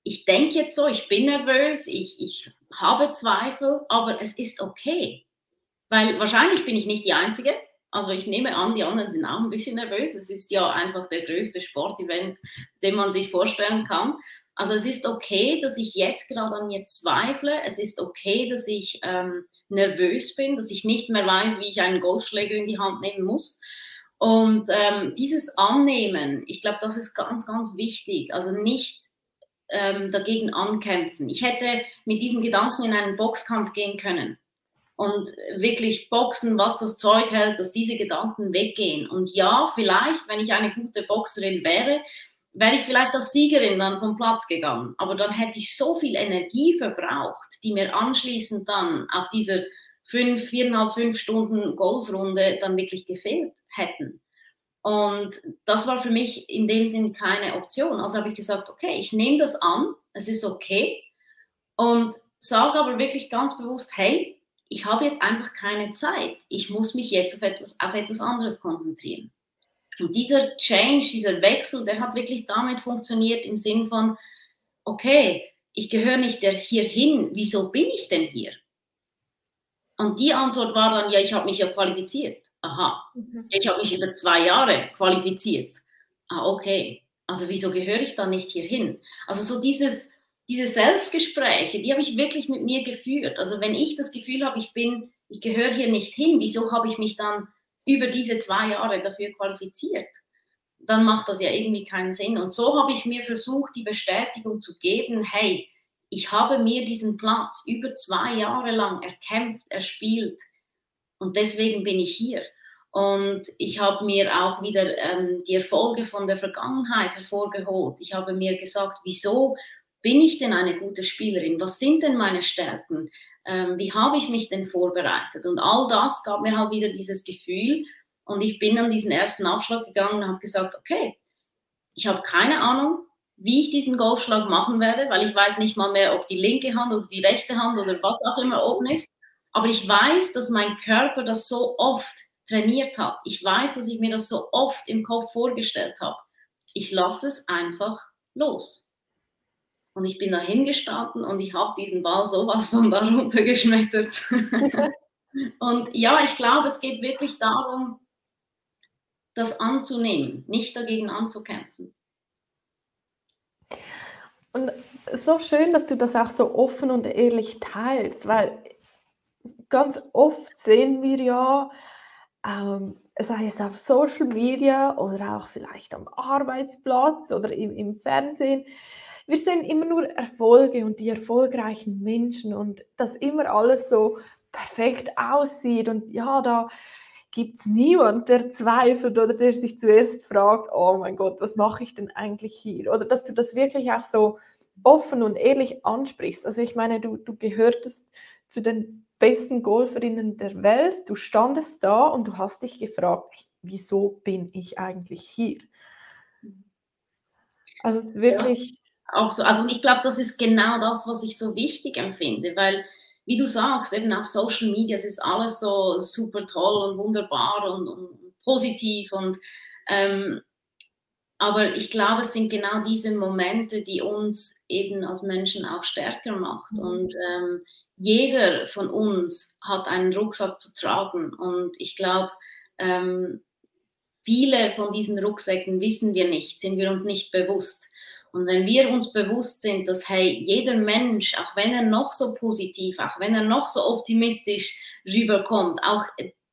ich denke jetzt so, ich bin nervös, ich, ich habe Zweifel, aber es ist okay. Weil wahrscheinlich bin ich nicht die Einzige. Also ich nehme an, die anderen sind auch ein bisschen nervös. Es ist ja einfach der größte Sportevent, den man sich vorstellen kann. Also es ist okay, dass ich jetzt gerade an mir zweifle. Es ist okay, dass ich ähm, nervös bin, dass ich nicht mehr weiß, wie ich einen Golfschläger in die Hand nehmen muss. Und ähm, dieses Annehmen, ich glaube, das ist ganz, ganz wichtig. Also nicht ähm, dagegen ankämpfen. Ich hätte mit diesen Gedanken in einen Boxkampf gehen können und wirklich boxen, was das Zeug hält, dass diese Gedanken weggehen. Und ja, vielleicht, wenn ich eine gute Boxerin wäre, wäre ich vielleicht als Siegerin dann vom Platz gegangen. Aber dann hätte ich so viel Energie verbraucht, die mir anschließend dann auf dieser fünf, viereinhalb, fünf Stunden Golfrunde dann wirklich gefehlt hätten. Und das war für mich in dem Sinn keine Option. Also habe ich gesagt, okay, ich nehme das an, es ist okay und sage aber wirklich ganz bewusst, hey, ich habe jetzt einfach keine Zeit. Ich muss mich jetzt auf etwas, auf etwas anderes konzentrieren. Und dieser Change, dieser Wechsel, der hat wirklich damit funktioniert im Sinn von, okay, ich gehöre nicht hierhin, wieso bin ich denn hier? Und die Antwort war dann, ja, ich habe mich ja qualifiziert. Aha, mhm. ich habe mich über zwei Jahre qualifiziert. Ah, okay. Also wieso gehöre ich dann nicht hierhin? Also so dieses, diese Selbstgespräche, die habe ich wirklich mit mir geführt. Also wenn ich das Gefühl habe, ich bin, ich gehöre hier nicht hin, wieso habe ich mich dann über diese zwei Jahre dafür qualifiziert? Dann macht das ja irgendwie keinen Sinn. Und so habe ich mir versucht, die Bestätigung zu geben, hey, ich habe mir diesen Platz über zwei Jahre lang erkämpft, erspielt und deswegen bin ich hier. Und ich habe mir auch wieder ähm, die Erfolge von der Vergangenheit hervorgeholt. Ich habe mir gesagt, wieso bin ich denn eine gute Spielerin? Was sind denn meine Stärken? Ähm, wie habe ich mich denn vorbereitet? Und all das gab mir halt wieder dieses Gefühl. Und ich bin an diesen ersten Abschlag gegangen und habe gesagt, okay, ich habe keine Ahnung, wie ich diesen Golfschlag machen werde, weil ich weiß nicht mal mehr, ob die linke Hand oder die rechte Hand oder was auch immer oben ist. Aber ich weiß, dass mein Körper das so oft trainiert hat. Ich weiß, dass ich mir das so oft im Kopf vorgestellt habe. Ich lasse es einfach los. Und ich bin da hingestanden und ich habe diesen Ball sowas von da runtergeschmettert. und ja, ich glaube, es geht wirklich darum, das anzunehmen, nicht dagegen anzukämpfen. Und so schön, dass du das auch so offen und ehrlich teilst, weil ganz oft sehen wir ja, ähm, sei es auf Social Media oder auch vielleicht am Arbeitsplatz oder im, im Fernsehen, wir sehen immer nur Erfolge und die erfolgreichen Menschen und dass immer alles so perfekt aussieht und ja, da gibt es niemand, der zweifelt oder der sich zuerst fragt, oh mein Gott, was mache ich denn eigentlich hier? Oder dass du das wirklich auch so offen und ehrlich ansprichst. Also ich meine, du, du gehörtest zu den besten Golferinnen der Welt. Du standest da und du hast dich gefragt, wieso bin ich eigentlich hier? Also wirklich. Auch so. Also ich glaube, das ist genau das, was ich so wichtig empfinde, weil wie du sagst, eben auf Social Media, es ist alles so super toll und wunderbar und, und positiv und ähm, aber ich glaube, es sind genau diese Momente, die uns eben als Menschen auch stärker macht. Mhm. Und ähm, jeder von uns hat einen Rucksack zu tragen. Und ich glaube, ähm, viele von diesen Rucksäcken wissen wir nicht, sind wir uns nicht bewusst. Und wenn wir uns bewusst sind, dass hey, jeder Mensch, auch wenn er noch so positiv, auch wenn er noch so optimistisch rüberkommt, auch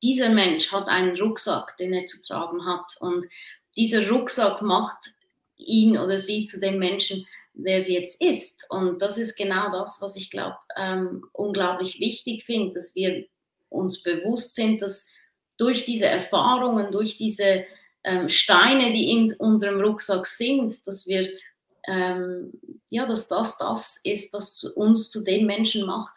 dieser Mensch hat einen Rucksack, den er zu tragen hat. Und dieser Rucksack macht ihn oder sie zu dem Menschen, der sie jetzt ist. Und das ist genau das, was ich glaube, ähm, unglaublich wichtig finde, dass wir uns bewusst sind, dass durch diese Erfahrungen, durch diese ähm, Steine, die in unserem Rucksack sind, dass wir, ähm, ja, dass das das ist, was zu uns zu dem Menschen macht,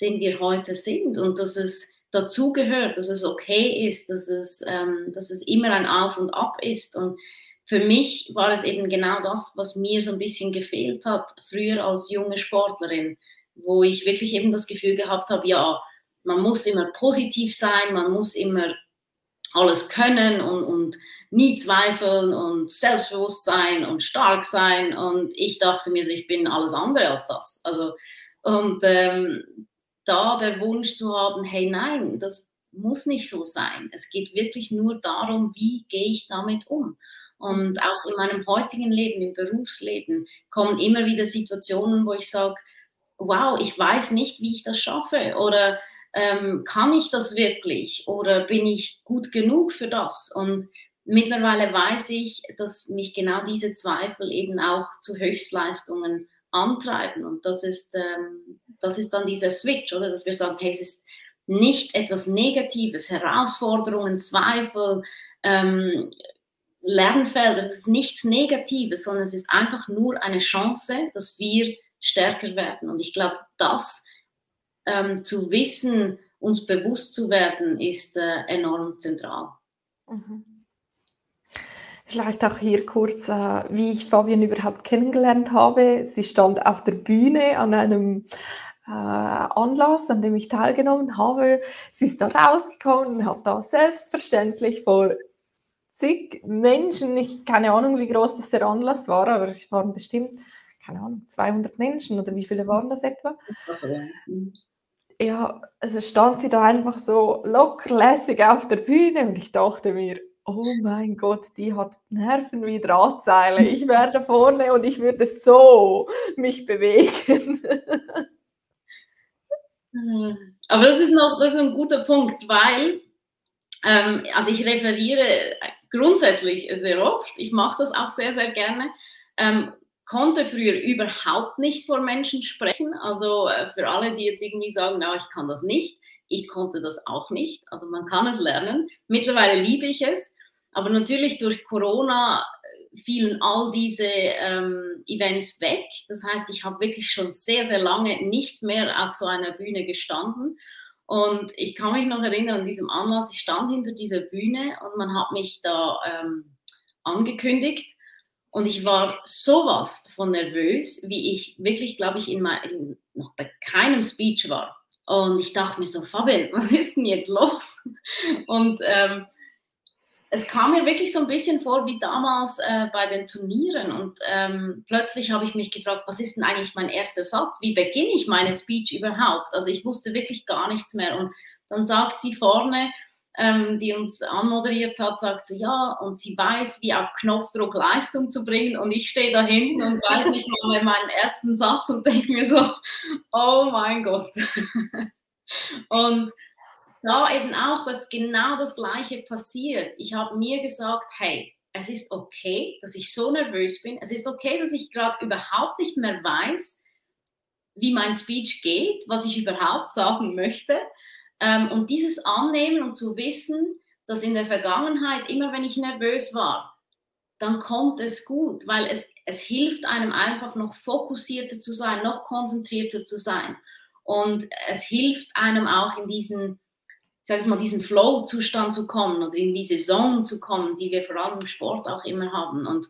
den wir heute sind und dass es dazugehört, dass es okay ist, dass es, ähm, dass es immer ein Auf und Ab ist. Und für mich war es eben genau das, was mir so ein bisschen gefehlt hat, früher als junge Sportlerin, wo ich wirklich eben das Gefühl gehabt habe, ja, man muss immer positiv sein, man muss immer alles können und, und nie zweifeln und selbstbewusst sein und stark sein. Und ich dachte mir, ich bin alles andere als das. Also, und ähm, da der Wunsch zu haben, hey nein, das muss nicht so sein. Es geht wirklich nur darum, wie gehe ich damit um. Und auch in meinem heutigen Leben, im Berufsleben, kommen immer wieder Situationen, wo ich sage, wow, ich weiß nicht, wie ich das schaffe oder ähm, kann ich das wirklich oder bin ich gut genug für das? Und mittlerweile weiß ich, dass mich genau diese Zweifel eben auch zu Höchstleistungen antreiben. Und das ist, ähm, das ist dann dieser Switch, oder? Dass wir sagen, hey, es ist nicht etwas Negatives, Herausforderungen, Zweifel, ähm, Lernfelder, das ist nichts Negatives, sondern es ist einfach nur eine Chance, dass wir stärker werden. Und ich glaube, das ähm, zu wissen, uns bewusst zu werden, ist äh, enorm zentral. Mhm. Vielleicht auch hier kurz, äh, wie ich Fabian überhaupt kennengelernt habe. Sie stand auf der Bühne an einem äh, Anlass, an dem ich teilgenommen habe. Sie ist da rausgekommen und hat da selbstverständlich vor zig Menschen, ich keine Ahnung, wie groß das der Anlass war, aber es waren bestimmt, keine Ahnung, 200 Menschen oder wie viele waren das etwa? Ja. also stand sie da einfach so lockerlässig auf der Bühne und ich dachte mir, oh mein Gott, die hat Nerven wie Drahtseile. Ich werde vorne und ich würde so mich bewegen. Aber das ist noch das ist ein guter Punkt, weil ähm, also ich referiere grundsätzlich sehr oft. Ich mache das auch sehr, sehr gerne. Ähm, konnte früher überhaupt nicht vor Menschen sprechen. Also äh, für alle, die jetzt irgendwie sagen, na, ich kann das nicht. Ich konnte das auch nicht. Also man kann es lernen. Mittlerweile liebe ich es. Aber natürlich durch Corona äh, fielen all diese ähm, Events weg. Das heißt, ich habe wirklich schon sehr, sehr lange nicht mehr auf so einer Bühne gestanden. Und ich kann mich noch erinnern an diesem Anlass, ich stand hinter dieser Bühne und man hat mich da ähm, angekündigt. Und ich war sowas von nervös, wie ich wirklich, glaube ich, in, mein, in noch bei keinem Speech war. Und ich dachte mir so, Fabian, was ist denn jetzt los? Und ähm, es kam mir wirklich so ein bisschen vor wie damals äh, bei den Turnieren und ähm, plötzlich habe ich mich gefragt, was ist denn eigentlich mein erster Satz? Wie beginne ich meine Speech überhaupt? Also ich wusste wirklich gar nichts mehr und dann sagt sie vorne, ähm, die uns anmoderiert hat, sagt sie, ja, und sie weiß, wie auf Knopfdruck Leistung zu bringen und ich stehe da hinten und weiß nicht mal mehr meinen ersten Satz und denke mir so, oh mein Gott. und da eben auch, dass genau das Gleiche passiert. Ich habe mir gesagt, hey, es ist okay, dass ich so nervös bin. Es ist okay, dass ich gerade überhaupt nicht mehr weiß, wie mein Speech geht, was ich überhaupt sagen möchte. Ähm, und dieses Annehmen und zu wissen, dass in der Vergangenheit, immer wenn ich nervös war, dann kommt es gut, weil es, es hilft einem einfach noch fokussierter zu sein, noch konzentrierter zu sein. Und es hilft einem auch in diesen sage mal, diesen Flow-Zustand zu kommen oder in diese Zone zu kommen, die wir vor allem im Sport auch immer haben. Und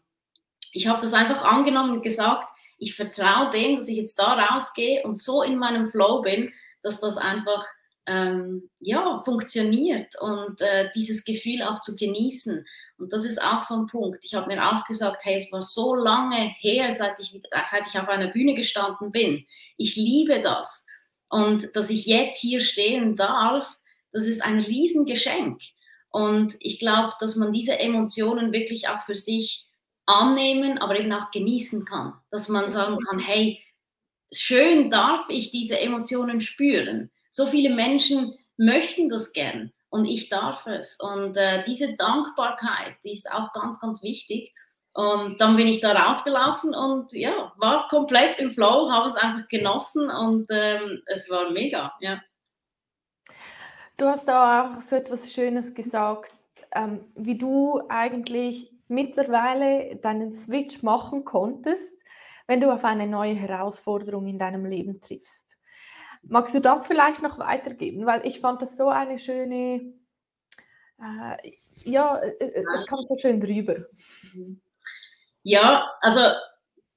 ich habe das einfach angenommen und gesagt, ich vertraue dem, dass ich jetzt da rausgehe und so in meinem Flow bin, dass das einfach ähm, ja, funktioniert und äh, dieses Gefühl auch zu genießen. Und das ist auch so ein Punkt. Ich habe mir auch gesagt, hey, es war so lange her, seit ich, seit ich auf einer Bühne gestanden bin. Ich liebe das. Und dass ich jetzt hier stehen darf, das ist ein Riesengeschenk. Und ich glaube, dass man diese Emotionen wirklich auch für sich annehmen, aber eben auch genießen kann. Dass man sagen kann, hey, schön darf ich diese Emotionen spüren. So viele Menschen möchten das gern und ich darf es. Und äh, diese Dankbarkeit, die ist auch ganz, ganz wichtig. Und dann bin ich da rausgelaufen und ja, war komplett im Flow, habe es einfach genossen und ähm, es war mega, ja. Du hast da auch so etwas Schönes gesagt, ähm, wie du eigentlich mittlerweile deinen Switch machen konntest, wenn du auf eine neue Herausforderung in deinem Leben triffst. Magst du das vielleicht noch weitergeben? Weil ich fand das so eine schöne, äh, ja, äh, es kam so schön drüber. Ja, also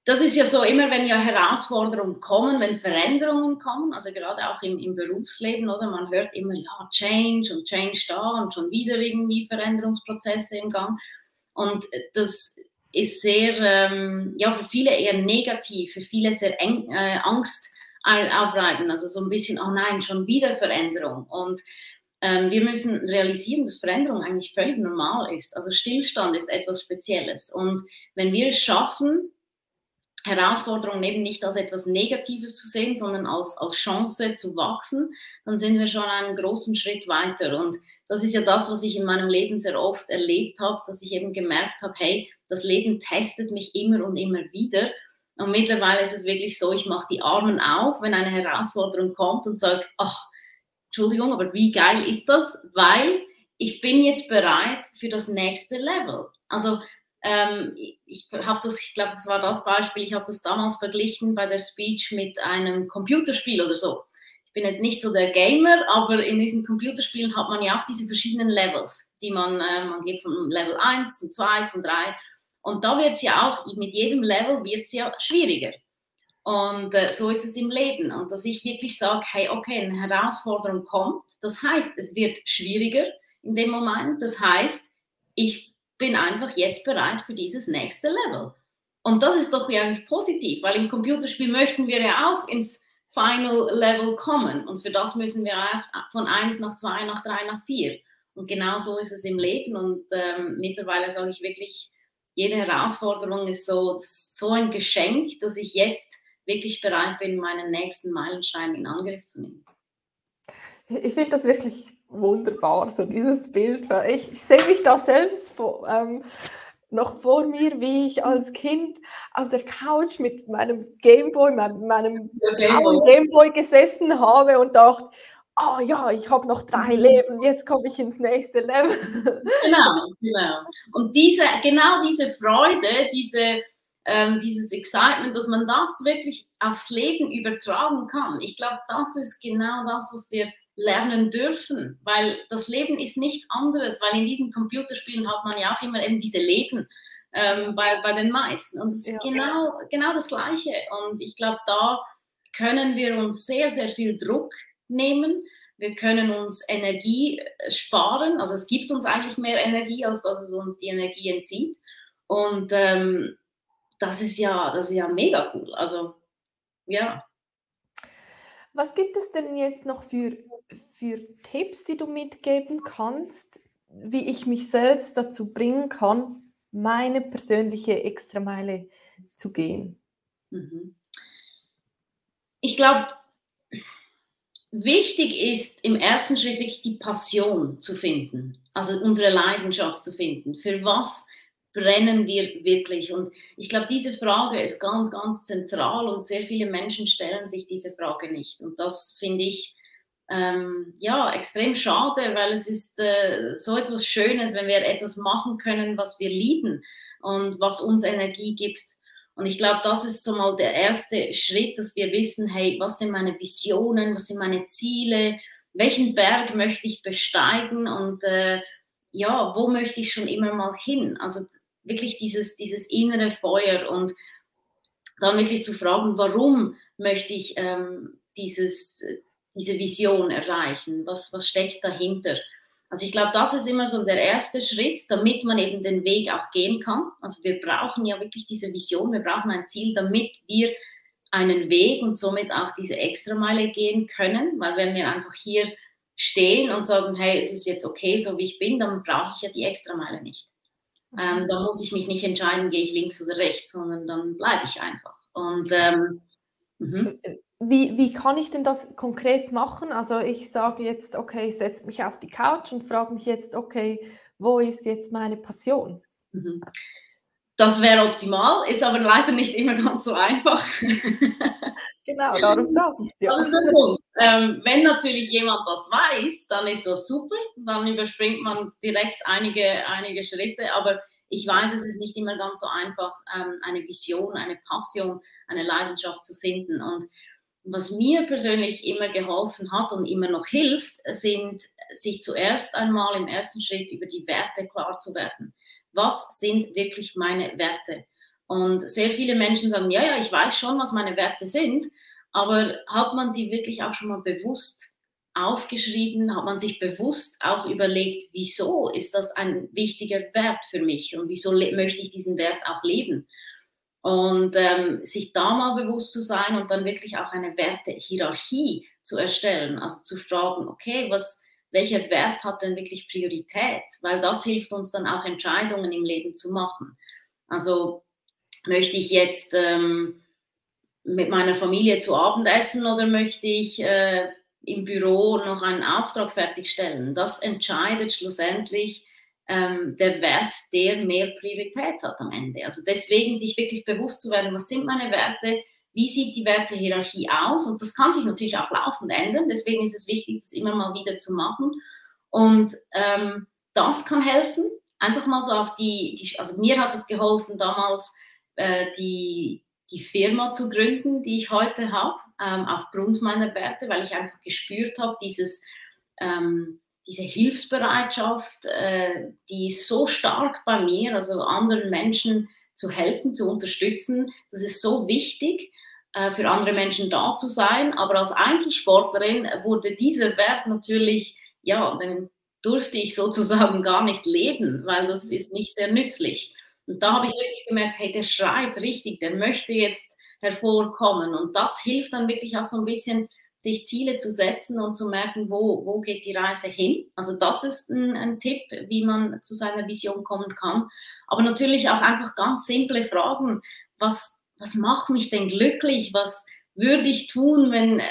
das ist ja so, immer wenn ja Herausforderungen kommen, wenn Veränderungen kommen, also gerade auch im, im Berufsleben, oder man hört immer, ja, Change und Change da und schon wieder irgendwie Veränderungsprozesse im Gang. Und das ist sehr, ähm, ja, für viele eher negativ, für viele sehr eng, äh, Angst aufreiben, also so ein bisschen, oh nein, schon wieder Veränderung. Und ähm, wir müssen realisieren, dass Veränderung eigentlich völlig normal ist. Also Stillstand ist etwas Spezielles. Und wenn wir es schaffen, Herausforderungen eben nicht als etwas Negatives zu sehen, sondern als, als Chance zu wachsen, dann sind wir schon einen großen Schritt weiter. Und das ist ja das, was ich in meinem Leben sehr oft erlebt habe, dass ich eben gemerkt habe, hey, das Leben testet mich immer und immer wieder. Und mittlerweile ist es wirklich so, ich mache die Armen auf, wenn eine Herausforderung kommt und sage, ach, Entschuldigung, aber wie geil ist das? Weil ich bin jetzt bereit für das nächste Level. Also ähm, ich habe das, ich glaube, das war das Beispiel, ich habe das damals verglichen bei der Speech mit einem Computerspiel oder so. Ich bin jetzt nicht so der Gamer, aber in diesen Computerspielen hat man ja auch diese verschiedenen Levels, die man, äh, man geht von Level 1 zum 2 zum 3 und da wird es ja auch, mit jedem Level wird es ja schwieriger. Und äh, so ist es im Leben. Und dass ich wirklich sage, hey, okay, eine Herausforderung kommt, das heißt, es wird schwieriger in dem Moment. Das heißt, ich bin einfach jetzt bereit für dieses nächste Level. Und das ist doch eigentlich positiv, weil im Computerspiel möchten wir ja auch ins Final Level kommen. Und für das müssen wir von 1 nach 2, nach 3, nach 4. Und genau so ist es im Leben. Und ähm, mittlerweile sage ich wirklich, jede Herausforderung ist so, so ein Geschenk, dass ich jetzt wirklich bereit bin, meinen nächsten Meilenstein in Angriff zu nehmen. Ich finde das wirklich wunderbar, so dieses Bild. Ich, ich sehe mich da selbst vor, ähm, noch vor mir, wie ich als Kind auf der Couch mit meinem Gameboy, meinem, meinem Gameboy. Gameboy gesessen habe und dachte, oh ja, ich habe noch drei Leben, jetzt komme ich ins nächste Level. Genau, genau. Und diese, genau diese Freude, diese, ähm, dieses Excitement, dass man das wirklich aufs Leben übertragen kann. Ich glaube, das ist genau das, was wir lernen dürfen, weil das Leben ist nichts anderes, weil in diesen Computerspielen hat man ja auch immer eben diese Leben ähm, bei, bei den meisten. Und es ist ja. genau, genau das Gleiche. Und ich glaube, da können wir uns sehr, sehr viel Druck nehmen, wir können uns Energie äh, sparen, also es gibt uns eigentlich mehr Energie, als dass es uns die Energie entzieht. Und ähm, das ist ja, das ist ja mega cool, also ja. Was gibt es denn jetzt noch für, für Tipps, die du mitgeben kannst, wie ich mich selbst dazu bringen kann, meine persönliche Extrameile zu gehen? Mhm. Ich glaube, wichtig ist im ersten Schritt wirklich die Passion zu finden, also unsere Leidenschaft zu finden. Für was brennen wir wirklich? Und ich glaube, diese Frage ist ganz, ganz zentral und sehr viele Menschen stellen sich diese Frage nicht. Und das finde ich ähm, ja extrem schade, weil es ist äh, so etwas Schönes, wenn wir etwas machen können, was wir lieben und was uns Energie gibt. Und ich glaube, das ist so mal der erste Schritt, dass wir wissen, hey, was sind meine Visionen, was sind meine Ziele, welchen Berg möchte ich besteigen und äh, ja, wo möchte ich schon immer mal hin? Also wirklich dieses, dieses innere Feuer und dann wirklich zu fragen, warum möchte ich ähm, dieses, diese Vision erreichen? Was, was steckt dahinter? Also ich glaube, das ist immer so der erste Schritt, damit man eben den Weg auch gehen kann. Also wir brauchen ja wirklich diese Vision, wir brauchen ein Ziel, damit wir einen Weg und somit auch diese Extrameile gehen können, weil wenn wir einfach hier stehen und sagen, hey, es ist jetzt okay, so wie ich bin, dann brauche ich ja die Extrameile nicht. Ähm, da muss ich mich nicht entscheiden, gehe ich links oder rechts, sondern dann bleibe ich einfach. Und ähm, mhm. Wie, wie kann ich denn das konkret machen? Also ich sage jetzt, okay, ich setze mich auf die Couch und frage mich jetzt, okay, wo ist jetzt meine Passion? Mhm. Das wäre optimal, ist aber leider nicht immer ganz so einfach. Genau, darum frage ich es ja. Ähm, wenn natürlich jemand das weiß, dann ist das super, dann überspringt man direkt einige, einige Schritte, aber ich weiß, es ist nicht immer ganz so einfach, ähm, eine Vision, eine Passion, eine Leidenschaft zu finden. Und was mir persönlich immer geholfen hat und immer noch hilft, sind, sich zuerst einmal im ersten Schritt über die Werte klar zu werden. Was sind wirklich meine Werte? Und sehr viele Menschen sagen, ja, ja, ich weiß schon, was meine Werte sind, aber hat man sie wirklich auch schon mal bewusst aufgeschrieben? Hat man sich bewusst auch überlegt, wieso ist das ein wichtiger Wert für mich und wieso möchte ich diesen Wert auch leben? Und ähm, sich da mal bewusst zu sein und dann wirklich auch eine Wertehierarchie zu erstellen, also zu fragen, okay, was, welcher Wert hat denn wirklich Priorität? Weil das hilft uns dann auch Entscheidungen im Leben zu machen. Also möchte ich jetzt ähm, mit meiner Familie zu Abend essen oder möchte ich äh, im Büro noch einen Auftrag fertigstellen? Das entscheidet schlussendlich ähm, der Wert, der mehr Priorität hat am Ende. Also deswegen sich wirklich bewusst zu werden, was sind meine Werte, wie sieht die Wertehierarchie aus und das kann sich natürlich auch laufend ändern. Deswegen ist es wichtig, das immer mal wieder zu machen. Und ähm, das kann helfen. Einfach mal so auf die, die also mir hat es geholfen, damals äh, die, die Firma zu gründen, die ich heute habe, ähm, aufgrund meiner Werte, weil ich einfach gespürt habe, dieses ähm, diese Hilfsbereitschaft, äh, die ist so stark bei mir, also anderen Menschen zu helfen, zu unterstützen. Das ist so wichtig, äh, für andere Menschen da zu sein. Aber als Einzelsportlerin wurde dieser Wert natürlich, ja, dann durfte ich sozusagen gar nicht leben, weil das ist nicht sehr nützlich. Und da habe ich wirklich gemerkt, hey, der schreit richtig, der möchte jetzt hervorkommen. Und das hilft dann wirklich auch so ein bisschen, sich Ziele zu setzen und zu merken, wo, wo geht die Reise hin. Also das ist ein, ein Tipp, wie man zu seiner Vision kommen kann. Aber natürlich auch einfach ganz simple Fragen. Was, was macht mich denn glücklich? Was würde ich tun, wenn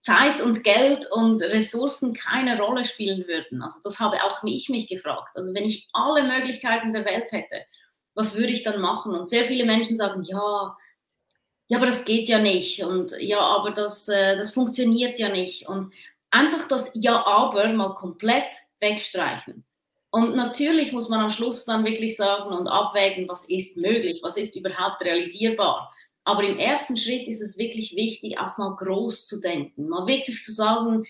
Zeit und Geld und Ressourcen keine Rolle spielen würden? Also das habe auch ich mich gefragt. Also wenn ich alle Möglichkeiten der Welt hätte, was würde ich dann machen? Und sehr viele Menschen sagen, ja, ja, aber das geht ja nicht und ja, aber das, äh, das funktioniert ja nicht. Und einfach das Ja, aber mal komplett wegstreichen. Und natürlich muss man am Schluss dann wirklich sagen und abwägen, was ist möglich, was ist überhaupt realisierbar. Aber im ersten Schritt ist es wirklich wichtig, auch mal groß zu denken, mal wirklich zu sagen,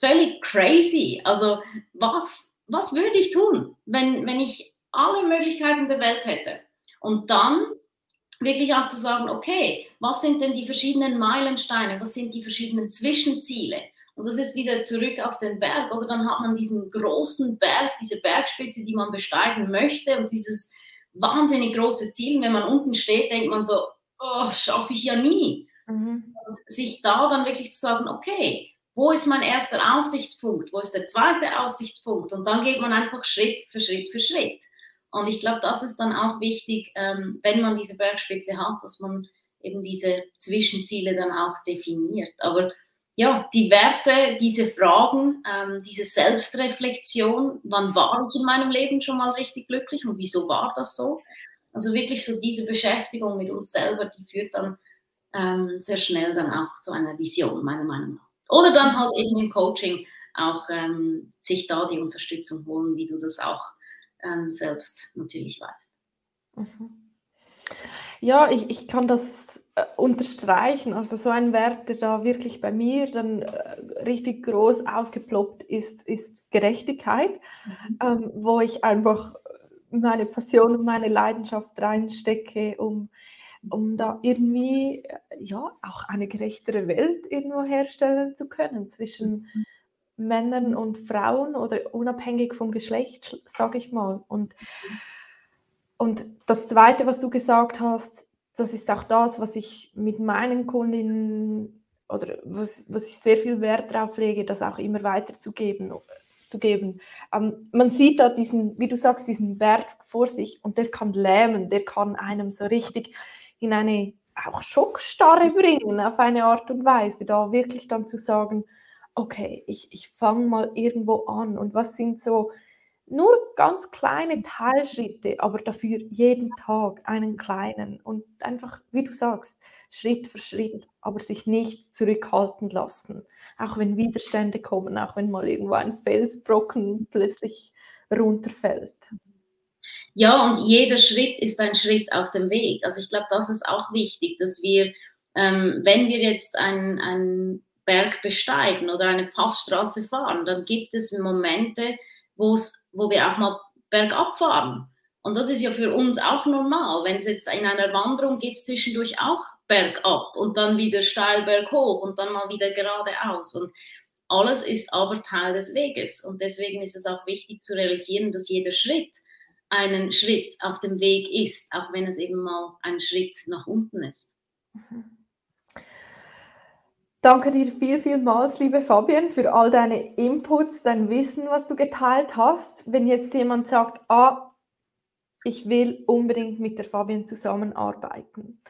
völlig crazy. Also was, was würde ich tun, wenn, wenn ich alle Möglichkeiten der Welt hätte? Und dann wirklich auch zu sagen, okay, was sind denn die verschiedenen Meilensteine, was sind die verschiedenen Zwischenziele? Und das ist wieder zurück auf den Berg, oder dann hat man diesen großen Berg, diese Bergspitze, die man besteigen möchte und dieses wahnsinnig große Ziel. Wenn man unten steht, denkt man so, oh, schaffe ich ja nie. Mhm. Und sich da dann wirklich zu sagen, okay, wo ist mein erster Aussichtspunkt, wo ist der zweite Aussichtspunkt? Und dann geht man einfach Schritt für Schritt für Schritt. Und ich glaube, das ist dann auch wichtig, ähm, wenn man diese Bergspitze hat, dass man eben diese Zwischenziele dann auch definiert. Aber ja, die Werte, diese Fragen, ähm, diese Selbstreflexion, wann war ich in meinem Leben schon mal richtig glücklich und wieso war das so? Also wirklich so diese Beschäftigung mit uns selber, die führt dann ähm, sehr schnell dann auch zu einer Vision, meiner Meinung nach. Oder dann halt eben im Coaching auch ähm, sich da die Unterstützung holen, wie du das auch ähm, selbst natürlich weißt. Mhm. Ja, ich, ich kann das äh, unterstreichen. Also so ein Wert, der da wirklich bei mir dann äh, richtig groß aufgeploppt ist, ist Gerechtigkeit, mhm. ähm, wo ich einfach meine Passion und meine Leidenschaft reinstecke, um, um da irgendwie äh, ja auch eine gerechtere Welt irgendwo herstellen zu können zwischen mhm. Männern und Frauen oder unabhängig vom Geschlecht, sage ich mal. Und, und das Zweite, was du gesagt hast, das ist auch das, was ich mit meinen Kundinnen oder was, was ich sehr viel Wert drauf lege, das auch immer weiterzugeben. Zu geben. Ähm, man sieht da diesen, wie du sagst, diesen Berg vor sich und der kann lähmen, der kann einem so richtig in eine auch Schockstarre bringen, auf eine Art und Weise, da wirklich dann zu sagen, okay, ich, ich fange mal irgendwo an und was sind so nur ganz kleine Teilschritte, aber dafür jeden Tag einen kleinen und einfach, wie du sagst, Schritt für Schritt, aber sich nicht zurückhalten lassen, auch wenn Widerstände kommen, auch wenn mal irgendwo ein Felsbrocken plötzlich runterfällt. Ja, und jeder Schritt ist ein Schritt auf dem Weg. Also ich glaube, das ist auch wichtig, dass wir, ähm, wenn wir jetzt ein, ein Berg besteigen oder eine Passstraße fahren, dann gibt es Momente, wo wir auch mal bergab fahren. Und das ist ja für uns auch normal. Wenn es jetzt in einer Wanderung geht, es zwischendurch auch bergab und dann wieder steil berghoch und dann mal wieder geradeaus. Und alles ist aber Teil des Weges. Und deswegen ist es auch wichtig zu realisieren, dass jeder Schritt einen Schritt auf dem Weg ist, auch wenn es eben mal ein Schritt nach unten ist. Mhm. Danke dir viel, vielmals, liebe Fabian, für all deine Inputs, dein Wissen, was du geteilt hast. Wenn jetzt jemand sagt, ah, ich will unbedingt mit der Fabian zusammenarbeiten.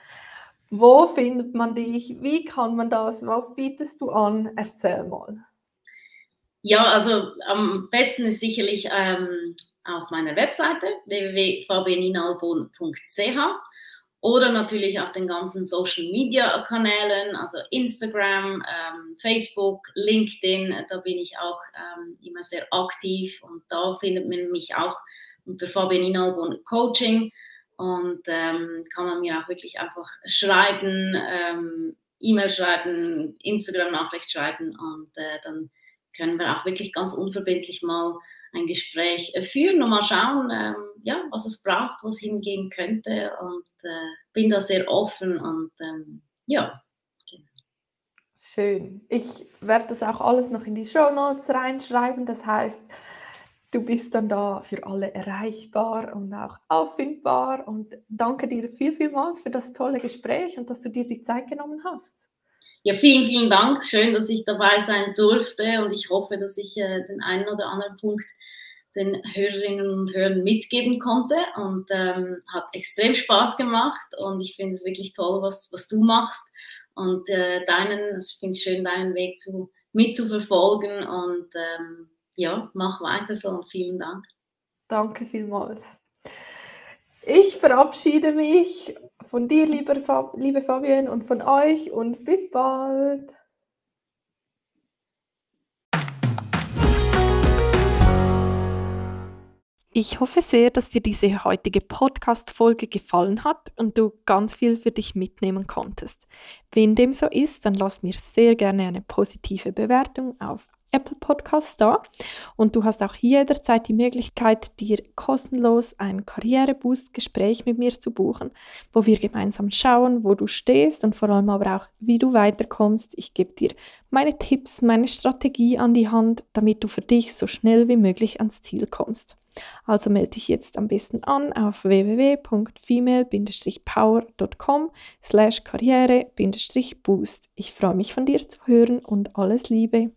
Wo findet man dich? Wie kann man das? Was bietest du an? Erzähl mal. Ja, also am besten ist sicherlich ähm, auf meiner Webseite www.fabieninalbon.ch oder natürlich auf den ganzen Social Media Kanälen, also Instagram, ähm, Facebook, LinkedIn, da bin ich auch ähm, immer sehr aktiv und da findet man mich auch unter Fabian Inalbon Coaching. Und ähm, kann man mir auch wirklich einfach schreiben, ähm, E-Mail schreiben, Instagram-Nachricht schreiben und äh, dann können wir auch wirklich ganz unverbindlich mal ein Gespräch äh, führen und mal schauen, ähm, ja, was es braucht, wo es hingehen könnte. Und äh, bin da sehr offen und ähm, ja. Schön. Ich werde das auch alles noch in die Show Notes reinschreiben. Das heißt, du bist dann da für alle erreichbar und auch auffindbar. Und danke dir viel, vielmals für das tolle Gespräch und dass du dir die Zeit genommen hast. Ja, vielen, vielen Dank. Schön, dass ich dabei sein durfte und ich hoffe, dass ich äh, den einen oder anderen Punkt den Hörerinnen und Hörern mitgeben konnte und ähm, hat extrem Spaß gemacht und ich finde es wirklich toll, was, was du machst und äh, deinen, also ich finde es schön, deinen Weg zu, mitzuverfolgen und ähm, ja, mach weiter so und vielen Dank. Danke vielmals. Ich verabschiede mich von dir, liebe Fabienne, und von euch und bis bald. Ich hoffe sehr, dass dir diese heutige Podcast-Folge gefallen hat und du ganz viel für dich mitnehmen konntest. Wenn dem so ist, dann lass mir sehr gerne eine positive Bewertung auf Apple Podcast da und du hast auch jederzeit die Möglichkeit, dir kostenlos ein Karriereboost-Gespräch mit mir zu buchen, wo wir gemeinsam schauen, wo du stehst und vor allem aber auch, wie du weiterkommst. Ich gebe dir meine Tipps, meine Strategie an die Hand, damit du für dich so schnell wie möglich ans Ziel kommst. Also melde dich jetzt am besten an auf www.female-power.com slash karriere-boost. Ich freue mich von dir zu hören und alles Liebe.